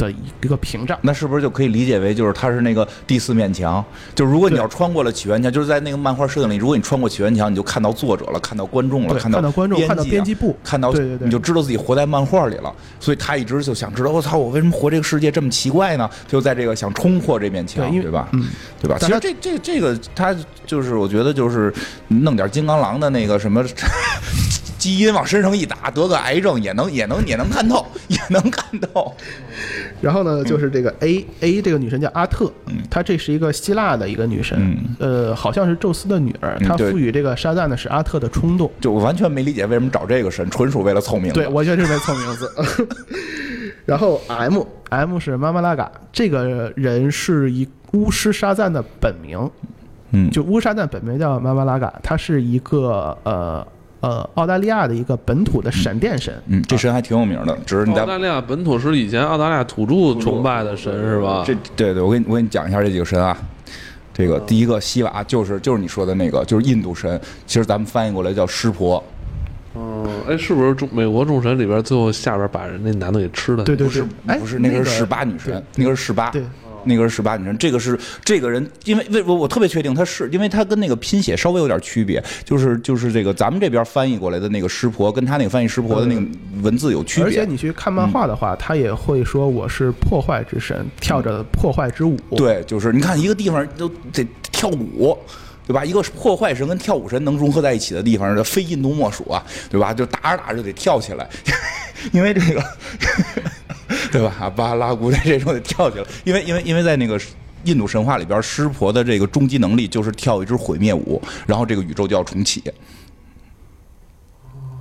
的一个屏障。那是不是就可以理解为，就是它是那个第四面墙？就是如果你要穿过了起源墙，就是在那个漫画设定里，如果你穿过起源墙，你就看到作者了，看到观众了，看看到观众，看到编辑部，看到对对对你就知道自己活在漫画里了。所以他一直就想知道，我操，我为什么活这个世界这么奇怪呢？就在这个想冲破这面墙，对吧？嗯，对吧？其实这这这个他就是我觉得就是弄点金刚狼的那个什么。基因往身上一打，得个癌症也能也能也能看透，也能看透。然后呢，就是这个 A A 这个女神叫阿特，她这是一个希腊的一个女神，嗯呃，好像是宙斯的女儿。她赋予这个沙赞的是阿特的冲动。就我完全没理解为什么找这个神，纯属为了凑名字。对，我就是为凑名字。然后 M M 是妈妈拉嘎，这个人是一巫师沙赞的本名，嗯，就巫师沙赞本名叫妈妈拉嘎，他是一个呃呃澳大利亚的一个本土的闪电神。嗯，这神还挺有名的，只是你在澳大利亚本土是以前澳大利亚土著崇拜的神是吧？这对对，我给你我给你讲一下这几个神啊。这个第一个西瓦就是就是你说的那个，就是印度神，其实咱们翻译过来叫湿婆，嗯，哎，是不是众美国众神里边最后下边把人那男的给吃了？对对对不是，哎，不是那个个是十八女神，那个是十八，对，那个是十八女神，这个是这个人，因为为我我特别确定他是，因为他跟那个拼写稍微有点区别，就是就是这个咱们这边翻译过来的那个湿婆，跟他那个翻译湿婆的那个文字有区别而且。你去看漫画的话，他也会说我是破坏之神，跳着破坏之舞。对，就是你看一个地方都得跳舞。对吧？一个破坏神跟跳舞神能融合在一起的地方，非印度莫属啊，对吧？就打着打着就得跳起来，因为这个，对吧？巴拉古代这种得跳起来，因为因为因为在那个印度神话里边，湿婆的这个终极能力就是跳一支毁灭舞，然后这个宇宙就要重启。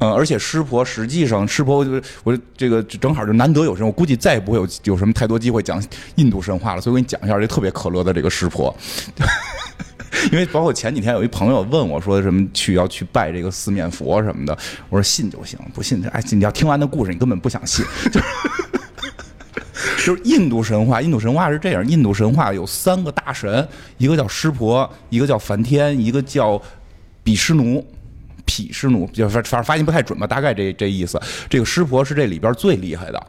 嗯，而且湿婆实际上湿婆，就是我这个正好就难得有人，我估计再也不会有有什么太多机会讲印度神话了，所以我给你讲一下这特别可乐的这个湿婆。因为包括前几天有一朋友问我说什么去要去拜这个四面佛什么的，我说信就行，不信哎，你要听完的故事你根本不想信，就 是就是印度神话，印度神话是这样，印度神话有三个大神，一个叫湿婆，一个叫梵天，一个叫比湿奴。毗湿奴就反反正发音不太准吧，大概这这意思。这个湿婆是这里边最厉害的。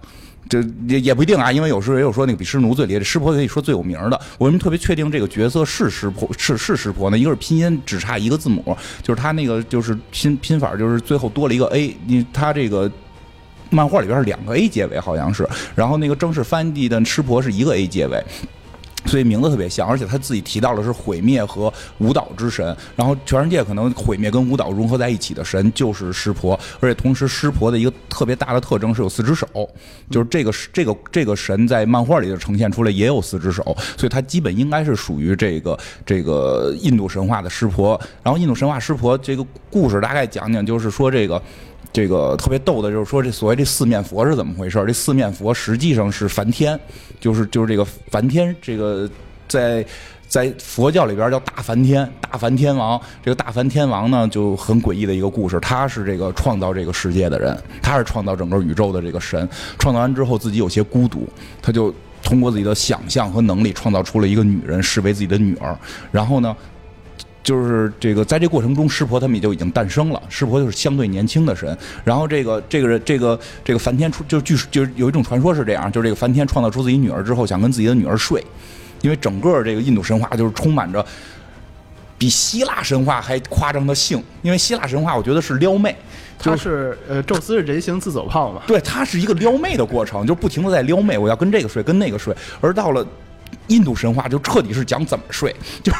这也也不一定啊，因为有时候也有说那个比湿奴最厉害，湿婆可以说最有名的。我为什么特别确定这个角色是湿婆是是湿婆呢？一个是拼音只差一个字母，就是他那个就是拼拼法就是最后多了一个 a，你他这个漫画里边是两个 a 结尾好像是，然后那个正式翻译的湿婆是一个 a 结尾。所以名字特别像，而且他自己提到的是毁灭和舞蹈之神，然后全世界可能毁灭跟舞蹈融合在一起的神就是湿婆，而且同时湿婆的一个特别大的特征是有四只手，就是这个这 个这个神在漫画里就呈现出来也有四只手，所以他基本应该是属于这个这个印度神话的湿婆。然后印度神话湿婆这个故事大概讲讲，就是说这个。这个特别逗的，就是说这所谓这四面佛是怎么回事？这四面佛实际上是梵天，就是就是这个梵天，这个在在佛教里边叫大梵天，大梵天王。这个大梵天王呢就很诡异的一个故事，他是这个创造这个世界的人，他是创造整个宇宙的这个神。创造完之后自己有些孤独，他就通过自己的想象和能力创造出了一个女人，视为自己的女儿。然后呢？就是这个，在这过程中，湿婆他们也就已经诞生了。湿婆就是相对年轻的神。然后这个这个人，这个这个梵天出，就据就有一种传说是这样，就是这个梵天创造出自己女儿之后，想跟自己的女儿睡，因为整个这个印度神话就是充满着比希腊神话还夸张的性。因为希腊神话我觉得是撩妹，就是呃，宙斯是人形自走炮嘛。对，他是一个撩妹的过程，就不停的在撩妹，我要跟这个睡，跟那个睡。而到了印度神话，就彻底是讲怎么睡，就。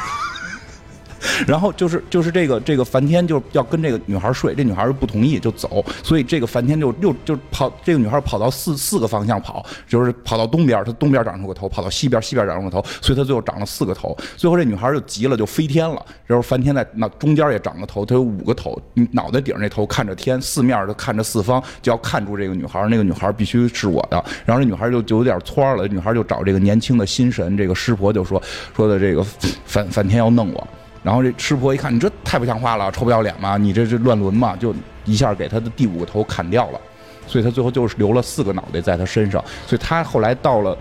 然后就是就是这个这个梵天就要跟这个女孩睡，这女孩就不同意就走，所以这个梵天就又就跑，这个女孩跑到四四个方向跑，就是跑到东边，她东边长出个头，跑到西边，西边长出个头，所以她最后长了四个头。最后这女孩就急了，就飞天了。然后梵天在那中间也长个头，他有五个头，脑袋顶那头看着天，四面都看着四方，就要看住这个女孩。那个女孩必须是我的。然后这女孩就就有点蹿了，女孩就找这个年轻的新神，这个湿婆就说说的这个 梵梵天要弄我。然后这吃婆一看，你这太不像话了，臭不要脸嘛！你这这乱伦嘛？就一下给他的第五个头砍掉了，所以他最后就是留了四个脑袋在他身上。所以他后来到了。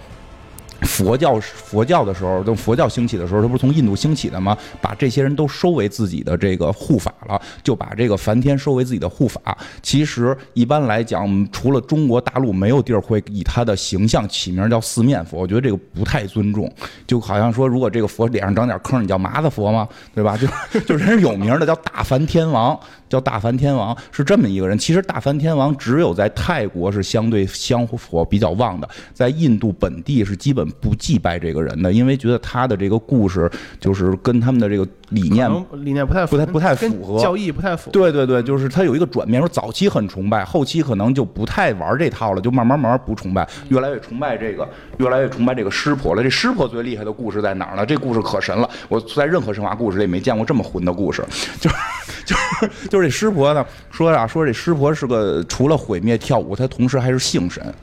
佛教佛教的时候，等佛教兴起的时候，他不是从印度兴起的吗？把这些人都收为自己的这个护法了，就把这个梵天收为自己的护法。其实一般来讲，除了中国大陆，没有地儿会以他的形象起名叫四面佛。我觉得这个不太尊重，就好像说，如果这个佛脸上长点坑，你叫麻子佛吗？对吧？就就人是有名的，叫大梵天王。叫大梵天王是这么一个人，其实大梵天王只有在泰国是相对香火比较旺的，在印度本地是基本不祭拜这个人的，因为觉得他的这个故事就是跟他们的这个理念理念不太不太不太符合，教义不太符。对对对，就是他有一个转变，说早期很崇拜，后期可能就不太玩这套了，就慢慢慢慢不崇拜，越来越崇拜这个，越来越崇拜这个湿婆了。这湿婆最厉害的故事在哪儿呢？这故事可神了，我在任何神话故事里没见过这么混的故事，就是 就是就是。这湿婆呢说啊，说这湿婆是个除了毁灭跳舞，他同时还是性神。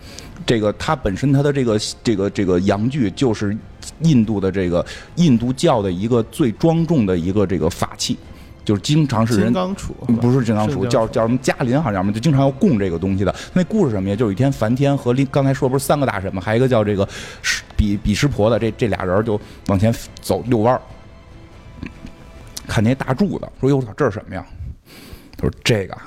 这个他本身他的这个这个这个阳具就是印度的这个印度教的一个最庄重的一个这个法器，就是经常是人金刚杵，不是金刚杵，叫叫什么嘉林好像嘛，就经常要供这个东西的。那故事什么呀？就有一天梵天和刚才说不是三个大神嘛，还有一个叫这个比比湿婆的，这这俩人就往前走遛弯儿。看那大柱子，说：“哟，操，这是什么呀？”他说：“这个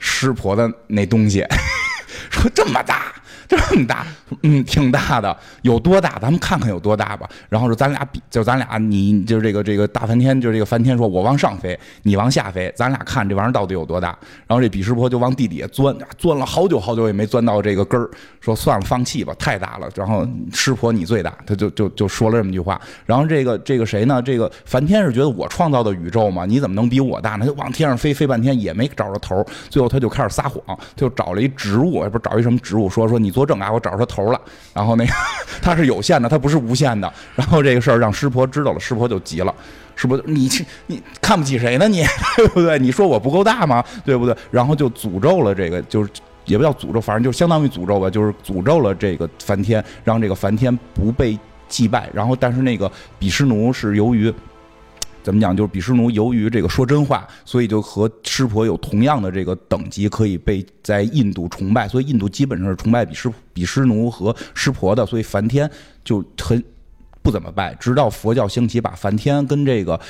湿婆的那东西，说这么大。”这么大，嗯，挺大的，有多大？咱们看看有多大吧。然后说咱俩比，就咱俩，你就这个这个大梵天，就这个梵天说，我往上飞，你往下飞，咱俩看这玩意儿到底有多大。然后这比湿婆就往地底下钻，钻了好久好久也没钻到这个根儿，说算了，放弃吧，太大了。然后湿婆你最大，他就就就说了这么句话。然后这个这个谁呢？这个梵天是觉得我创造的宇宙嘛，你怎么能比我大呢？就往天上飞，飞半天也没找着头，最后他就开始撒谎，就找了一植物，也不是找一什么植物，说说你。作证啊！我找着他头了，然后那个他是有限的，他不是无限的。然后这个事儿让师婆知道了，师婆就急了。是不是？你你看不起谁呢？你 对不对？你说我不够大吗？对不对？然后就诅咒了这个，就是也不叫诅咒，反正就相当于诅咒吧，就是诅咒了这个梵天，让这个梵天不被祭拜。然后，但是那个比湿奴是由于。怎么讲？就是比湿奴由于这个说真话，所以就和湿婆有同样的这个等级，可以被在印度崇拜。所以印度基本上是崇拜比湿比湿奴和湿婆的。所以梵天就很不怎么拜。直到佛教兴起，把梵天跟这个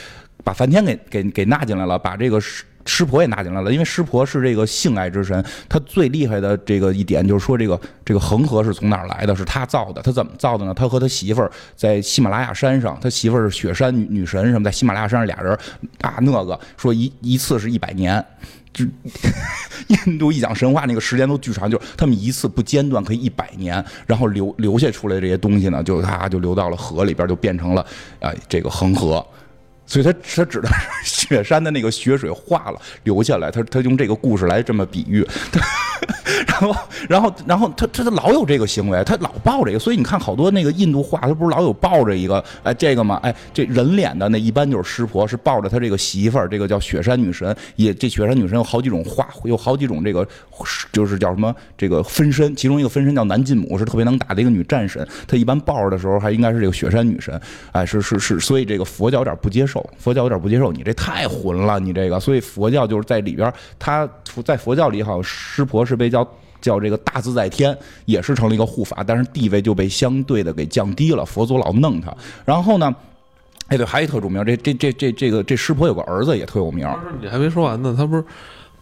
把梵天给给给纳进来了，把这个。湿婆也拿进来了，因为湿婆是这个性爱之神，他最厉害的这个一点就是说，这个这个恒河是从哪儿来的？是他造的。他怎么造的呢？他和他媳妇儿在喜马拉雅山上，他媳妇儿是雪山女女神什么，在喜马拉雅山上俩人啊，那个说一 一次是一百年，就印度一讲神话，那个时间都巨长，就是他们一次不间断可以一百年，然后留留下出来这些东西呢，就他就流到了河里边，就变成了啊这个恒河。所以，他他指的是雪山的那个雪水化了流下来，他他用这个故事来这么比喻。然后，然后，然后他他他老有这个行为，他老抱这个。所以你看，好多那个印度画，他不是老有抱着一个哎这个吗？哎，这人脸的那一般就是湿婆，是抱着他这个媳妇儿，这个叫雪山女神。也这雪山女神有好几种画，有好几种这个就是叫什么这个分身，其中一个分身叫南进母，是特别能打的一个女战神。她一般抱着的时候还应该是这个雪山女神。哎，是是是，所以这个佛教有点不接受。佛教有点不接受你这太混了，你这个，所以佛教就是在里边，他在佛教里好像湿婆是被叫叫这个大自在天，也是成了一个护法，但是地位就被相对的给降低了。佛祖老弄他，然后呢，哎对，还有一特著名，这这这这这个这师婆有个儿子也特有名。你还没说完呢，他不是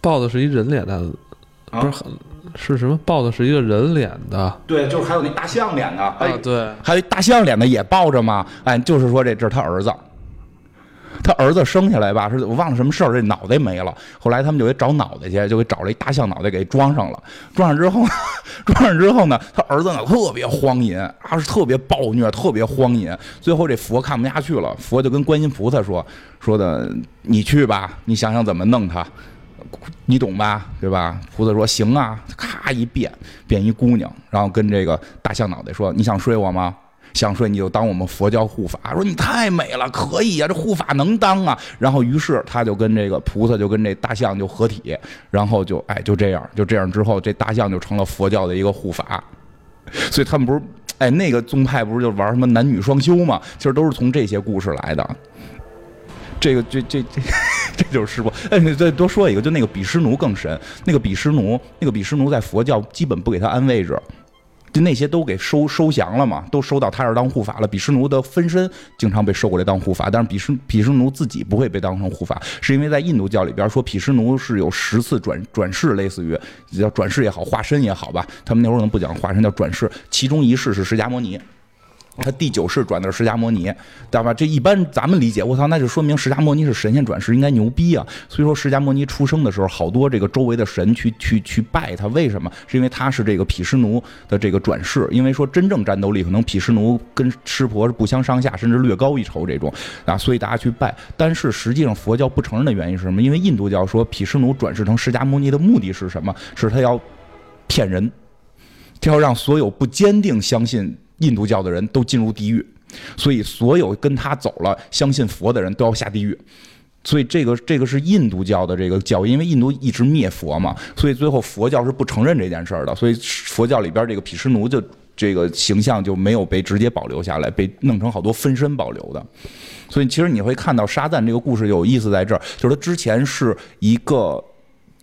抱的是一人脸的，不是很是什么抱的是一个人脸的？对，就是还有那大象脸的哎，对，还有大象脸的也抱着嘛？哎，就是说这这是他儿子。他儿子生下来吧，是我忘了什么事儿，这脑袋没了。后来他们就给找脑袋去，就给找了一大象脑袋给装上了。装上之后呢，装上之后呢，他儿子呢特别荒淫，啊是特别暴虐，特别荒淫。最后这佛看不下去了，佛就跟观音菩萨说：“说的你去吧，你想想怎么弄他，你懂吧？对吧？”菩萨说：“行啊。”咔一变，变一姑娘，然后跟这个大象脑袋说：“你想睡我吗？”想睡你就当我们佛教护法，说你太美了，可以呀，这护法能当啊。然后于是他就跟这个菩萨就跟这大象就合体，然后就哎就这样就这样之后，这大象就成了佛教的一个护法。所以他们不是哎那个宗派不是就玩什么男女双修嘛？其实都是从这些故事来的。这个这这这 这就是师傅。哎，再多说一个，就那个比湿奴更神。那个比湿奴，那个比湿奴在佛教基本不给他安位置。就那些都给收收降了嘛，都收到他这儿当护法了。毗湿奴的分身经常被收过来当护法，但是毗湿毗湿奴自己不会被当成护法，是因为在印度教里边说毗湿奴是有十次转转世，类似于叫转世也好，化身也好吧。他们那会儿可能不讲化身，叫转世，其中一世是释迦摩尼。他第九世转的是释迦摩尼，知道吧？这一般咱们理解，我操，那就说明释迦摩尼是神仙转世，应该牛逼啊！所以说释迦摩尼出生的时候，好多这个周围的神去去去拜他，为什么？是因为他是这个毗湿奴的这个转世，因为说真正战斗力可能毗湿奴跟湿婆是不相上下，甚至略高一筹这种啊，所以大家去拜。但是实际上佛教不承认的原因是什么？因为印度教说毗湿奴转世成释迦摩尼的目的是什么？是他要骗人，他要让所有不坚定相信。印度教的人都进入地狱，所以所有跟他走了、相信佛的人都要下地狱。所以这个这个是印度教的这个教，因为印度一直灭佛嘛，所以最后佛教是不承认这件事儿的。所以佛教里边这个毗湿奴就这个形象就没有被直接保留下来，被弄成好多分身保留的。所以其实你会看到沙赞这个故事有意思在这儿，就是他之前是一个。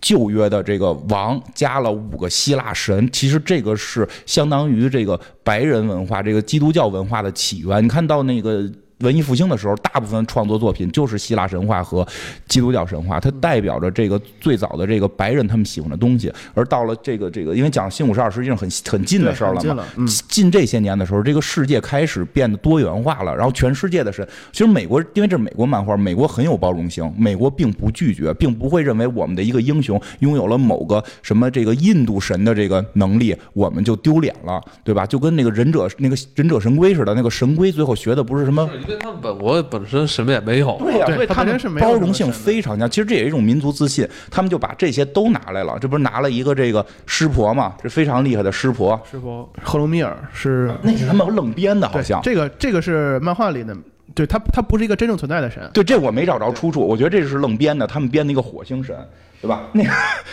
旧约的这个王加了五个希腊神，其实这个是相当于这个白人文化、这个基督教文化的起源。你看到那个。文艺复兴的时候，大部分创作作品就是希腊神话和基督教神话，它代表着这个最早的这个白人他们喜欢的东西。而到了这个这个，因为讲新五十二实际上很很近的事儿了嘛，近这些年的时候，这个世界开始变得多元化了。然后全世界的神，其实美国因为这是美国漫画，美国很有包容性，美国并不拒绝，并不会认为我们的一个英雄拥有了某个什么这个印度神的这个能力，我们就丢脸了，对吧？就跟那个忍者那个忍者神龟似的，那个神龟最后学的不是什么。因为他们本我本身什么也没有，对呀，所以他们是包容性非常强。其实这也是一种民族自信，他们就把这些都拿来了。这不是拿了一个这个湿婆嘛？这非常厉害的湿婆。湿婆赫鲁米尔是那是他们愣编的，好像这个这个是漫画里的对他，他不是一个真正存在的神。对，这我没找着出处，我觉得这是愣编的，他们编的一个火星神，对吧？那个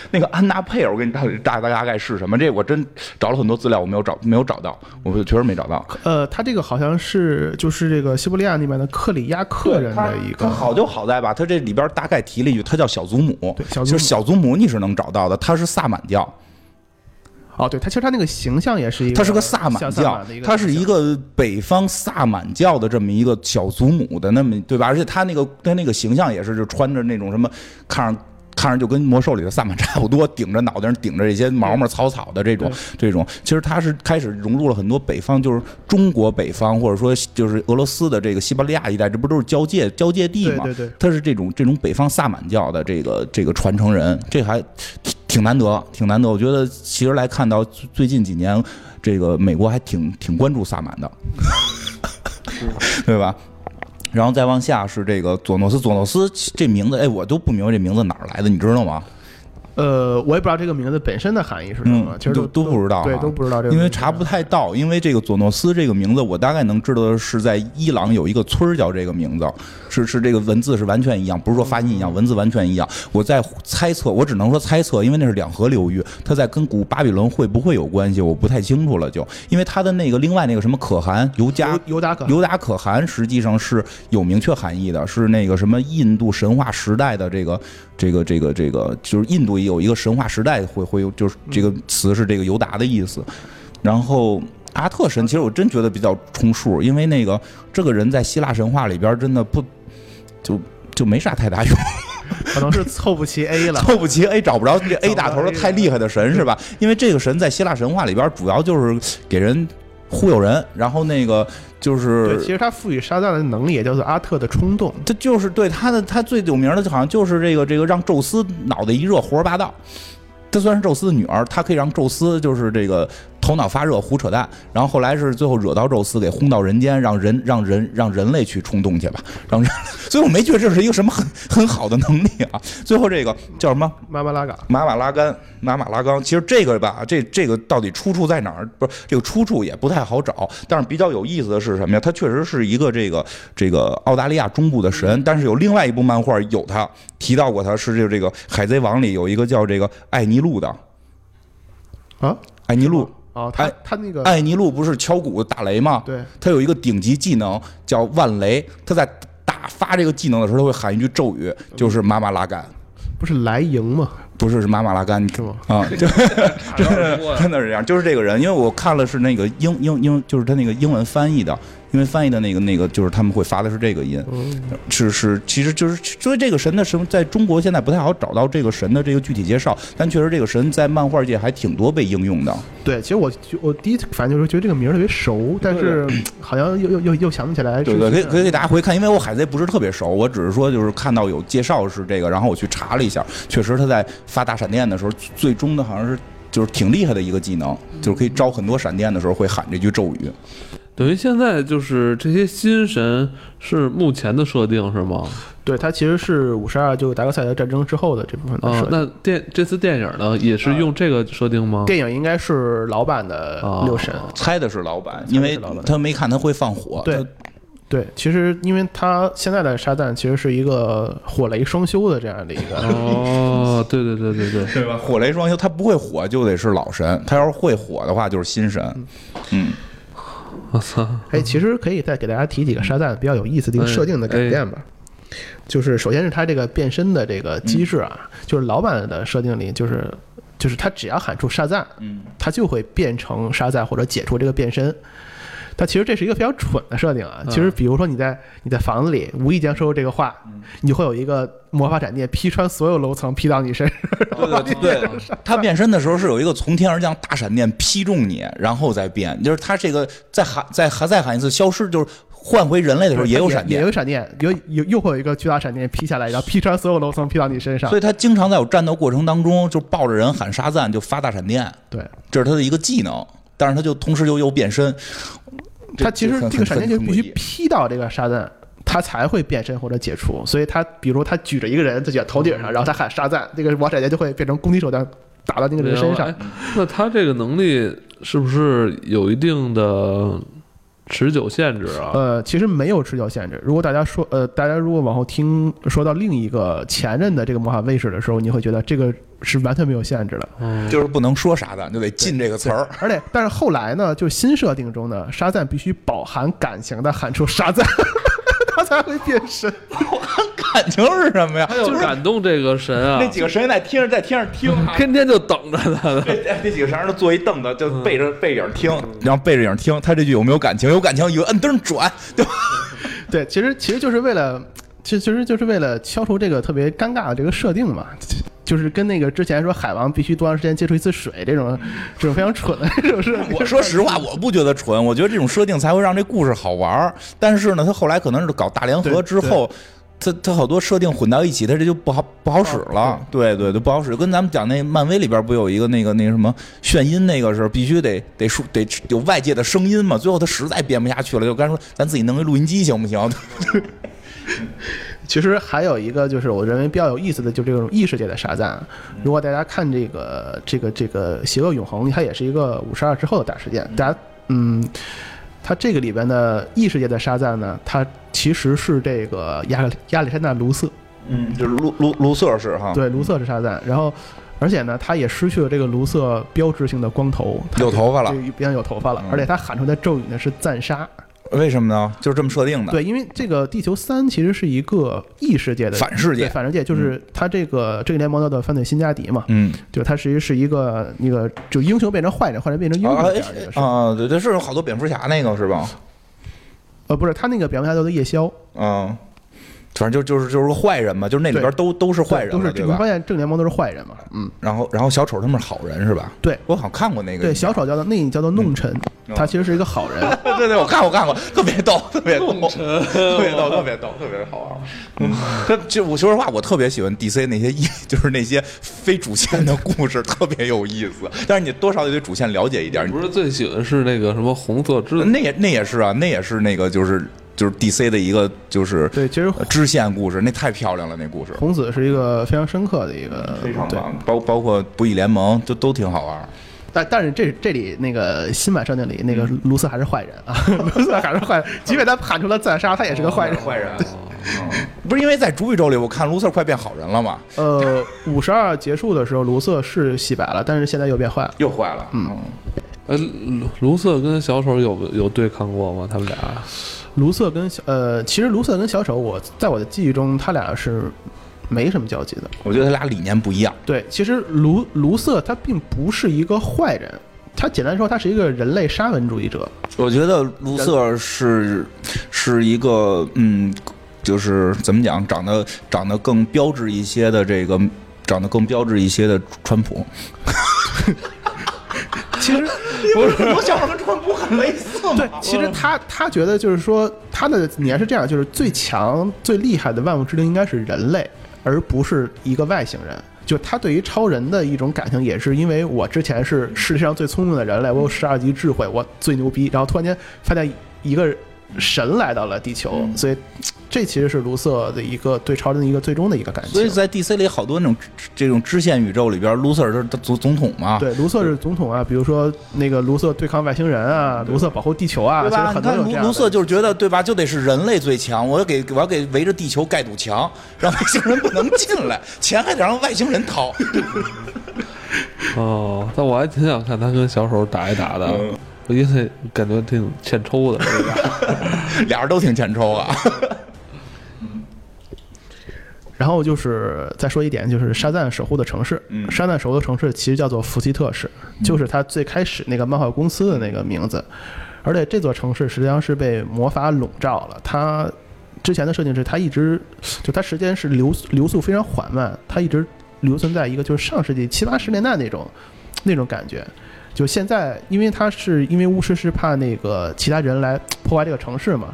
那个安娜佩尔，我给你到底大大大概是什么？这我真找了很多资料，我没有找没有找到，我确实没找到。呃，他这个好像是就是这个西伯利亚那边的克里亚克人的一个。他好就好在吧，他这里边大概提了一句，他叫小祖母。对，小祖母。小祖母你是能找到的，他是萨满教。哦，对他其实他那个形象也是一个，他是个萨满教，他是一个北方萨满教的这么一个小祖母的那么对吧？而且他那个他那个形象也是就穿着那种什么，看着看着就跟魔兽里的萨满差不多，顶着脑袋上顶着这些毛毛草草的这种这种，其实他是开始融入了很多北方，就是中国北方或者说就是俄罗斯的这个西伯利亚一带，这不都是交界交界地嘛？对对对，他是这种这种北方萨满教的这个这个传承人，这还。挺难得，挺难得。我觉得其实来看到最近几年，这个美国还挺挺关注萨满的，对吧？然后再往下是这个佐诺斯，佐诺斯这名字，哎，我都不明白这名字哪儿来的，你知道吗？呃，我也不知道这个名字本身的含义是什么，其实都都不知道，对，都不知道这个，因为查不太到。因为这个佐诺斯这个名字，我大概能知道的是在伊朗有一个村儿叫这个名字，是是这个文字是完全一样，不是说发音一样，文字完全一样。我在猜测，我只能说猜测，因为那是两河流域，它在跟古巴比伦会不会有关系，我不太清楚了。就因为它的那个另外那个什么可汗尤加尤达可尤达可汗，实际上是有明确含义的，是那个什么印度神话时代的这个。这个这个这个就是印度有一个神话时代会会有，就是这个词是这个尤达的意思。然后阿特神，其实我真觉得比较充数，因为那个这个人在希腊神话里边真的不就就没啥太大用，可能是凑不齐 A 了，凑不齐 A 找不着这 A 打头的太厉害的神是吧？因为这个神在希腊神话里边主要就是给人忽悠人，然后那个。就是，其实他赋予沙赞的能力也叫做阿特的冲动，他就是对他的他最有名的，就好像就是这个这个让宙斯脑袋一热胡说八道。他虽然是宙斯的女儿，他可以让宙斯就是这个。头脑发热，胡扯淡，然后后来是最后惹到宙斯，给轰到人间，让人让人让人类去冲动去吧，让人，所以我没觉得这是一个什么很 很好的能力啊。最后这个叫什么？马马拉嘎，马马拉干，马马拉冈。其实这个吧，这这个到底出处在哪儿？不是这个出处也不太好找，但是比较有意思的是什么呀？它确实是一个这个这个澳大利亚中部的神，但是有另外一部漫画有他提到过，他是这个这个海贼王里有一个叫这个艾尼路的啊，艾尼路。哦，他他那个艾尼路不是敲鼓打雷吗？对，他有一个顶级技能叫万雷，他在打发这个技能的时候，他会喊一句咒语，就是妈妈拉干，不是来赢吗？不是，是马马拉干，是吗？啊，真的真的是这样，就是这个人，因为我看了是那个英英英，就是他那个英文翻译的。因为翻译的那个那个就是他们会发的是这个音，是是，其实就是所以这个神的神在中国现在不太好找到这个神的这个具体介绍，但确实这个神在漫画界还挺多被应用的。对，其实我我第一反正就是觉得这个名儿特别熟，但是好像又又又又想不起来。对对，可以可以给大家回看，因为我海贼不是特别熟，我只是说就是看到有介绍是这个，然后我去查了一下，确实他在发大闪电的时候，最终的好像是就是挺厉害的一个技能，就是可以招很多闪电的时候会喊这句咒语。等于现在就是这些新神是目前的设定是吗？对，它其实是五十二就达克赛德战争之后的这部分的设定。那电这次电影呢，也是用这个设定吗？电影应该是老版的六神，猜的是老版，因为他没看他会放火。对，对，其实因为他现在的沙赞其实是一个火雷双修的这样的一个。哦，对对对对对，对吧？火雷双修，他不会火就得是老神，他要是会火的话就是新神。嗯。我操！哎，其实可以再给大家提几个沙赞比较有意思的一个设定的改变吧。就是首先是他这个变身的这个机制啊，就是老版的设定里，就是就是他只要喊出沙赞，嗯，他就会变成沙赞或者解除这个变身。他其实这是一个非常蠢的设定啊！其实，比如说你在你在房子里无意间说出这个话，你会有一个魔法闪电劈穿所有楼层，劈到你身上。对对对，他变身的时候是有一个从天而降大闪电劈中你，然后再变。就是他这个再喊再还再喊一次消失，就是换回人类的时候也有闪电，也有闪电，有有又会有一个巨大闪电劈下来，然后劈穿所有楼层，劈到你身上。所以他经常在有战斗过程当中就抱着人喊沙赞，就发大闪电。对，这是他的一个技能，但是他就同时又又变身。他其实这个闪电就必须劈到这个沙赞，他才会变身或者解除。所以他比如他举着一个人在头顶上，然后他喊沙赞，这个王闪电就会变成攻击手段打到那个人身上。那他这个能力是不是有一定的持久限制啊？呃，其实没有持久限制。如果大家说，呃，大家如果往后听说到另一个前任的这个魔法卫士的时候，你会觉得这个是完全没有限制的。嗯就是不能说啥的，就得进这个词儿。而且，但是后来呢，就新设定中呢，沙赞必须饱含感情的喊出沙赞，他才会变身。感情是什么呀？他要感动这个神啊那，几个神在天上，在天上听，天天就等着他呢。这这几个神都坐一凳子，就背着背影听，然后背着影听。他这句有没有感情？有感情，一个摁灯转，对吧？对，其实其实就是为了，其实其实就是为了消除这个特别尴尬的这个设定嘛。就是跟那个之前说海王必须多长时间接触一次水这种这种非常蠢的这种设定。我说实话，我不觉得蠢，我觉得这种设定才会让这故事好玩儿。但是呢，他后来可能是搞大联合之后。他他好多设定混到一起，他这就不好不好使了。对对对，不好使。跟咱们讲那漫威里边不有一个那个那个什么炫音那个是必须得得说得有外界的声音嘛。最后他实在编不下去了，就干脆说咱自己弄一录音机行不行？其实还有一个就是我认为比较有意思的，就这种异世界的沙赞。如果大家看这个这个这个邪恶永恒，它也是一个五十二之后的大事件。大家嗯，它这个里边的异世界的沙赞呢，它其实是这个亚亚历山大卢瑟，嗯，就是卢卢卢瑟是哈，对，卢瑟是沙赞。然后而且呢，他也失去了这个卢瑟标志性的光头，他有头发了对，变成有头发了，嗯而且他喊出的咒语呢是赞杀。为什么呢？就是这么设定的。对，因为这个地球三其实是一个异世界的反世界反世界就是它这个这个联盟的犯罪新加迪嘛，嗯就它其实是一个那个就英雄变成坏人，坏人变成英雄啊这样的事。啊，对这，是有好多蝙蝠侠那个是吧？呃，不是，他那个蝙蝠侠叫做夜宵，嗯，反正就就是就是个坏人嘛，就是那里边都都是坏人了，都是对吧你发？现正联盟都是坏人嘛，嗯，然后然后小丑他们是好人是吧？对我好像看过那个。对，小丑叫做那个叫做弄臣，嗯他其实是一个好人。对对，我看过看过，特别逗，特别逗，特别逗，特别逗，特别好玩。嗯，他就我说实话，我特别喜欢 DC 那些一 就是那些非主线的故事，特别有意思。但是你多少得对主线了解一点。不是最喜欢是那个什么红色之那也那也是啊，那也是那个就是就是 DC 的一个就是对，其实呃支线故事，那太漂亮了，那故事红子是一个非常深刻的一个，对。非常棒，包包括不义联盟都都挺好玩。但但是这这里那个新版设定里，那个卢瑟还是坏人啊，卢瑟还是坏人，即便他喊出了自杀，他也是个坏人。坏人，不是因为在主宇宙里，我看卢瑟快变好人了嘛，呃，五十二结束的时候，卢瑟是洗白了，但是现在又变坏了。又坏了。嗯，呃，卢卢瑟跟小丑有有对抗过吗？他们俩卢瑟跟小呃，其实卢瑟跟小丑，我在我的记忆中，他俩是没什么交集的。我觉得他俩理念不一样。对，其实卢卢瑟他并不是一个坏人，他简单说，他是一个人类沙文主义者。我觉得卢瑟是是一个嗯，就是怎么讲，长得长得更标致一些的这个，长得更标致一些的川普。其实不是，我想跟川普很类似嘛。对，其实他他觉得就是说，他的你还是这样，就是最强、最厉害的万物之灵应该是人类，而不是一个外星人。就他对于超人的一种感情，也是因为我之前是世界上最聪明的人类，我有十二级智慧，我最牛逼，然后突然间发现一个神来到了地球，所以这其实是卢瑟的一个对超人的一个最终的一个感情。所以在 DC 里好多那种这种支线宇宙里边，卢瑟是总总统嘛，对，卢瑟是总统啊，比如说那个卢瑟对抗外星人啊，卢瑟保护地球啊，其实对吧？你看卢卢瑟就是觉得对吧，就得是人类最强，我要给我要给围着地球盖堵墙，让外星人不能进来，钱还得让外星人掏。哦，但我还挺想看他跟小丑打一打的，嗯我因为感觉挺欠抽的？俩人都挺欠抽啊。然后就是再说一点，就是沙赞守护的城市。嗯沙赞守护的城市其实叫做福奇特市，就是他最开始那个漫画公司的那个名字。而且这座城市实际上是被魔法笼罩了。它之前的设定是，它一直就它时间是流流速非常缓慢，它一直留存在一个就是上世纪七八十年代那种那种感觉。就现在，因为他是因为巫师是怕那个其他人来破坏这个城市嘛，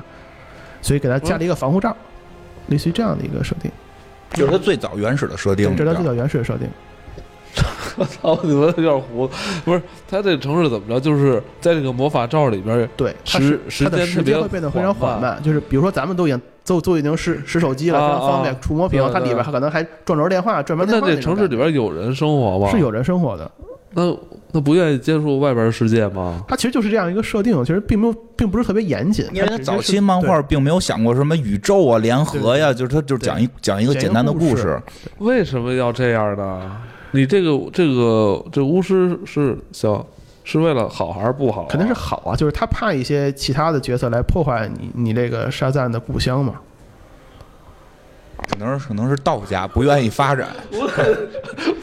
所以给他加了一个防护罩，类似于这样的一个设定。就是他最早原始的设定，这是它最早原始的设定。我 操，你们有点糊。不是，他这个城市怎么着？就是在这个魔法罩里边，对，它时是它的时时间会变得非常缓缓慢。就是比如说，咱们都已经都都已经使使手机了，啊非常方便啊，触摸屏它里边还可能还转轴电话、转门电话那这城市里边有人生活吗？是有人生活的。那他不愿意接触外边的世界吗？它其实就是这样一个设定，其实并没有，并不是特别严谨。因为早期漫画并没有想过什么宇宙啊、联合呀，就是他就是讲一讲一个简单的故故事事。为什么要这样呢？你这个这个这巫师是想是为了好还是不好啊、肯定是好啊，就是他怕一些其他的角色来破坏你你这个沙赞的故乡嘛。可能是可能是道家不愿意发展，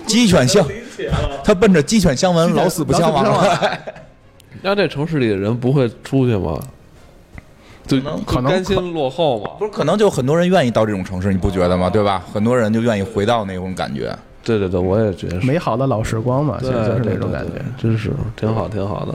鸡犬相，他奔着鸡犬相闻，老死不相往来。那这城市里的人不会出去吗？就可能可能甘心落后嘛？不是，可能就很多人愿意到这种城市，你不觉得吗？对吧？很多人就愿意回到那种感觉。对对对，我也觉得是。美好的老时光嘛，其对实就是对那种感觉真是挺好，挺好的。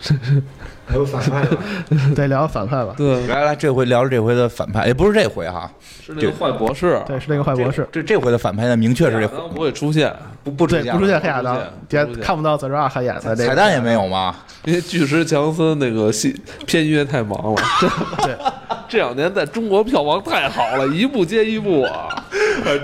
还有反派呢，对，聊反派吧。对，来来，这回聊聊这回的反派，也不是这回哈，是那个坏博士。对，是那个坏博士。这这回的反派呢，明确是不会出现，不不出，现不出现黑亚当也看不到泽拉汉演的这个彩蛋也没有吗？因为巨石强森那个戏片约太忙了。对，这两年在中国票房太好了，一部接一部啊！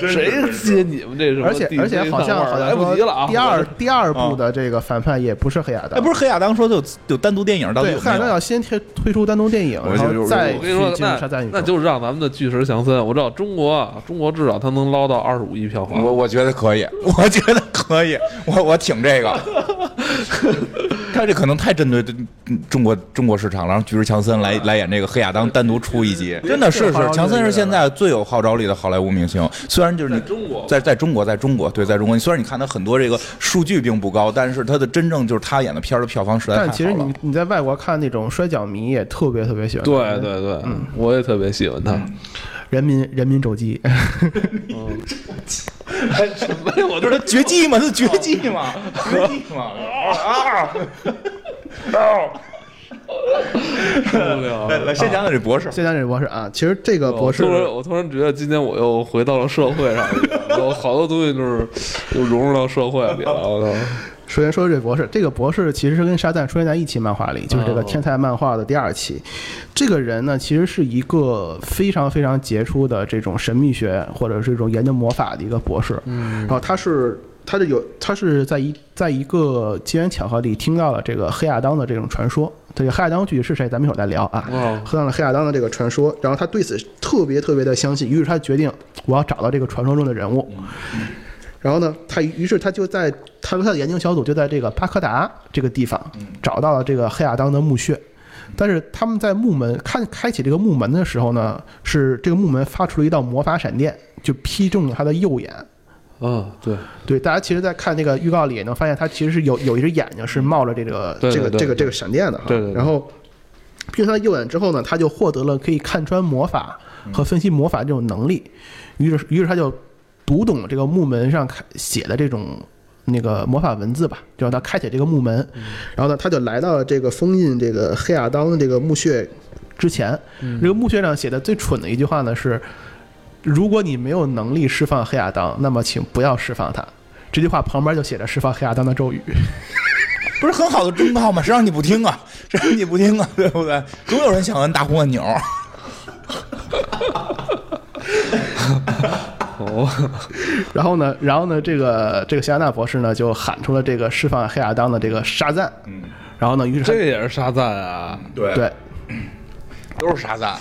谁接你们这什么 DC 漫画？而且而且好像好像来不及了啊！第二第二部的这个反派也不是黑亚哎，当，不是黑亚当说的有有单独电影，到底对，有没有？黑亚当要先推推出单独电影，我然就后再我跟你说，去进入那。那就让咱们的巨石强森，我知道中国啊，中国至少他能捞到二十五亿票房。我我觉得可以，我觉得可以，我我挺这个。他这可能太针对嗯中国中国市场了，让巨石强森来来演这个黑亚当，单独出一集，真的是是，强森是现在最有号召力的好莱坞明星。虽然就是你在中国。在在中国，在中国，对，在中国，虽然你看他很多这个数据并不高，但是他的真正就是他演的片儿的票房实在太好了。但其实你你在外国看那种摔跤迷也特别特别喜欢对，对对对，我也特别喜欢他。人民人民肘击，没有，我这是绝技嘛，他绝技嘛，绝技嘛啊！受不了来来，先讲讲这博士。先讲讲这博士啊，其实这个博士我突然，我突然觉得今天我又回到了社会上去了，我好多东西就是又融入到社会里了。我操！首先说这博士，这个博士其实是跟沙赞出现在一期漫画里，就是这个哦天才漫画的第二期。这个人呢，其实是一个非常非常杰出的这种神秘学或者是一种研究魔法的一个博士。嗯，然后他是。他的有，他是在一在一个机缘巧合里听到了这个黑亚当的这种传说。这个黑亚当具体是谁，咱们一会儿再聊啊。哦喝到了黑亚当的这个传说，然后他对此特别特别的相信，于是他决定我要找到这个传说中的人物。然后呢，他于是他就在他和他的研究小组就在这个巴克达这个地方找到了这个黑亚当的墓穴。但是他们在墓门看开启这个墓门的时候呢，是这个墓门发出了一道魔法闪电，就劈中了他的右眼。啊，对，对，大家其实，在看那个预告里也能发现，他其实是有有一只眼睛是冒着这个对对对这个这个这个闪电的哈。对对对然后劈中他的右眼之后呢，他就获得了可以看穿魔法和分析魔法这种能力。于是，于是他就读懂这个木门上开写的这种那个魔法文字吧，就让他开启这个木门。然后呢，他就来到了这个封印这个黑亚当的这个墓穴之前。这个墓穴上写的最蠢的一句话呢是。如果你没有能力释放黑亚当，那么请不要释放他。这句话旁边就写着释放黑亚当的咒语。不是很好的忠告吗？谁让你不听啊？谁让你不听啊？对不对？总有人想按大红按钮。哦，然后呢，然后呢，这个这个谢亚娜博士呢就喊出了这个释放黑亚当的这个沙赞。嗯，然后呢，于是他这也是沙赞啊！对，对，都是沙赞。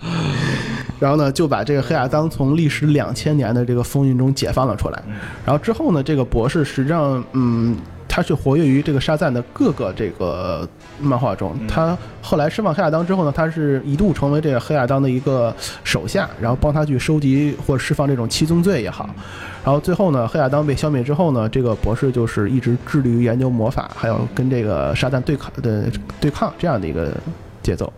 然后呢就把这个黑亚当从历时两千年的这个封印中解放了出来。然后之后呢，这个博士实际上，嗯。他是活跃于这个沙赞的各个这个漫画中。他后来释放黑亚当之后呢，他是一度成为这个黑亚当的一个手下，然后帮他去收集或者释放这种七宗罪也好。然后最后呢，黑亚当被消灭之后呢，这个博士就是一直致力于研究魔法，还有跟这个沙赞对抗的对抗这样的一个节奏。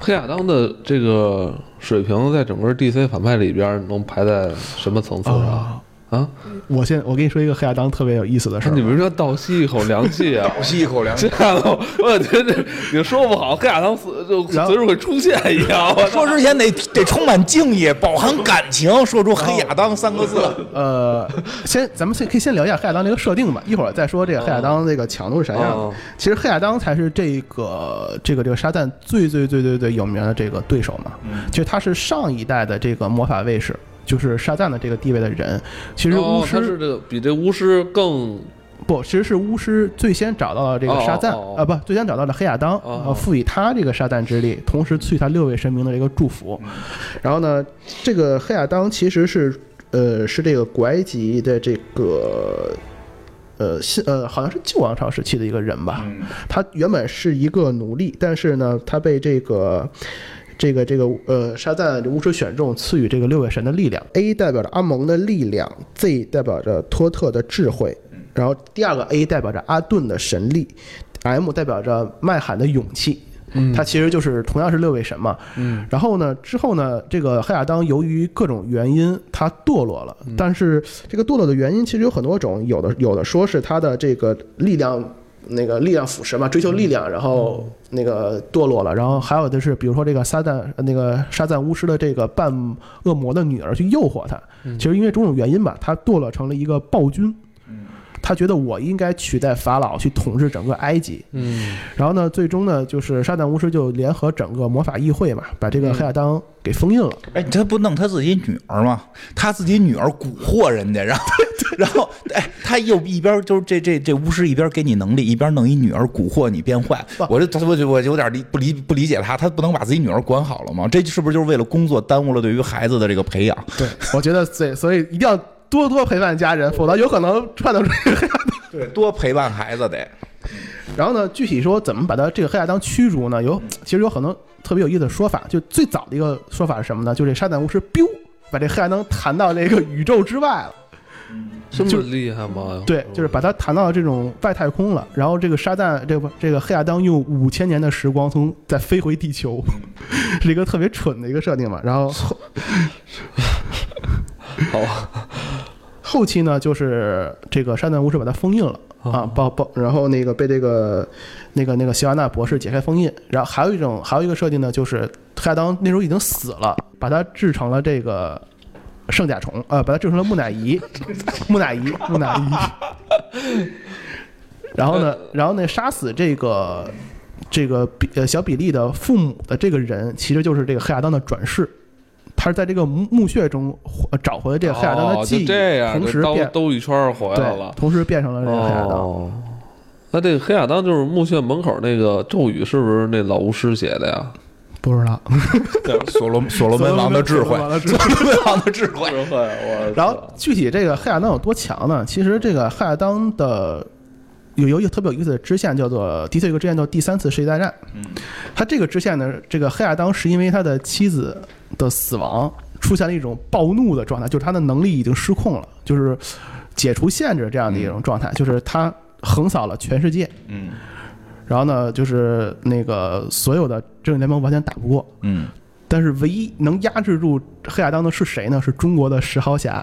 黑亚当的这个水平在整个 DC 反派里边能排在什么层次上啊？我先我跟你说一个黑亚当特别有意思的事儿你，们说倒吸一口凉气啊！倒吸一口凉气。这样的，我觉得你说不好，黑亚当随就随时会出现一样。说之前得得充满敬意，饱含感情，说出“黑亚当”三个字。呃，先咱们先可以先聊一下黑亚当这个设定吧，一会儿再说这个黑亚当这个强度是啥样的。哦其实黑亚当才是这个这个这个沙赞最最最最最有名的这个对手嘛。其实他是上一代的这个魔法卫士。就是沙赞的这个地位的人。其实巫师、哦、是这个比这巫师更不，其实是巫师最先找到了这个沙赞哦哦哦啊，不，最先找到了黑亚当，哦呃，赋予他这个沙赞之力，同时赐予他六位神明的这个祝福。然后呢，这个黑亚当其实是呃是这个古埃及的这个。呃，新呃，好像是旧王朝时期的一个人吧。他原本是一个奴隶，但是呢，他被这个这个这个呃沙赞巫师选中，赐予这个六位神的力量。A 代表着阿蒙的力量，Z 代表着托特的智慧，然后第二个 A 代表着阿顿的神力，M 代表着麦罕的勇气。嗯它其实就是同样是六位神嘛。嗯然后呢，之后呢，这个黑亚当由于各种原因，他堕落了。但是这个堕落的原因其实有很多种，有的有的说是他的这个力量。那个力量腐蚀嘛，追求力量，然后那个堕落了，然后还有的是，比如说这个撒旦，呃那个沙赞巫师的这个半恶魔的女儿去诱惑他，其实因为种种原因吧，他堕落成了一个暴君，他觉得我应该取代法老去统治整个埃及，嗯然后呢，最终呢，就是沙旦巫师就联合整个魔法议会嘛，把这个黑亚当给封印了。哎，他不弄他自己女儿吗？他自己女儿蛊惑人家，然后，然后，哎，他又一边就是这这这巫师一边给你能力，一边弄一女儿蛊惑你变坏。我这我就我有点理不理不理解他，他不能把自己女儿管好了吗？这是不是就是为了工作耽误了对于孩子的这个培养？对，我觉得对，所以一定要多多陪伴家人，否则有可能串到这个黑亚当。对，多陪伴孩子得。然后呢，具体说怎么把他这个黑亚当驱逐呢？有其实有很多特别有意思的说法。就最早的一个说法是什么呢？就这沙旦巫师 biu 把这黑亚当弹到这个宇宙之外了。这么厉害吗？对，就是把它弹到这种外太空了。然后这个沙旦，这个这个黑亚当用五千年的时光从再飞回地球，是一个特别蠢的一个设定嘛。然后后 好，后期呢，就是这个沙旦巫师把它封印了啊，包包，然后那个被这个那个那个希瓦纳博士解开封印。然后还有一种还有一个设定呢，就是黑亚当那时候已经死了，把它制成了这个。圣甲虫，呃，把它制成了木乃伊，木乃伊，木乃伊。然后呢，然后呢，杀死这个这个比呃小比利的父母的这个人，其实就是这个黑亚当的转世，他是在这个墓墓穴中呃找回了这个黑亚当的哦记忆，就这样，同时兜变兜一圈回来了，。同时变成了这个黑亚当。哦，那这个黑亚当就是墓穴门口那个咒语，是不是那老巫师写的呀？不知道，所罗所罗门王的智慧，所罗门王的智慧所罗门王的智慧。智慧，然后具体这个黑亚当有多强呢？其实这个黑亚当的有有一个特别有意思的支线，叫做的确有个支线叫第三次世界大战。嗯，他这个支线呢，这个黑亚当是因为他的妻子的死亡出现了一种暴怒的状态，就是他的能力已经失控了，就是解除限制这样的一种状态，就是他横扫了全世界。嗯然后呢，就是那个所有的正义联盟完全打不过，嗯，但是唯一能压制住黑亚当的是谁呢？是中国的石豪侠。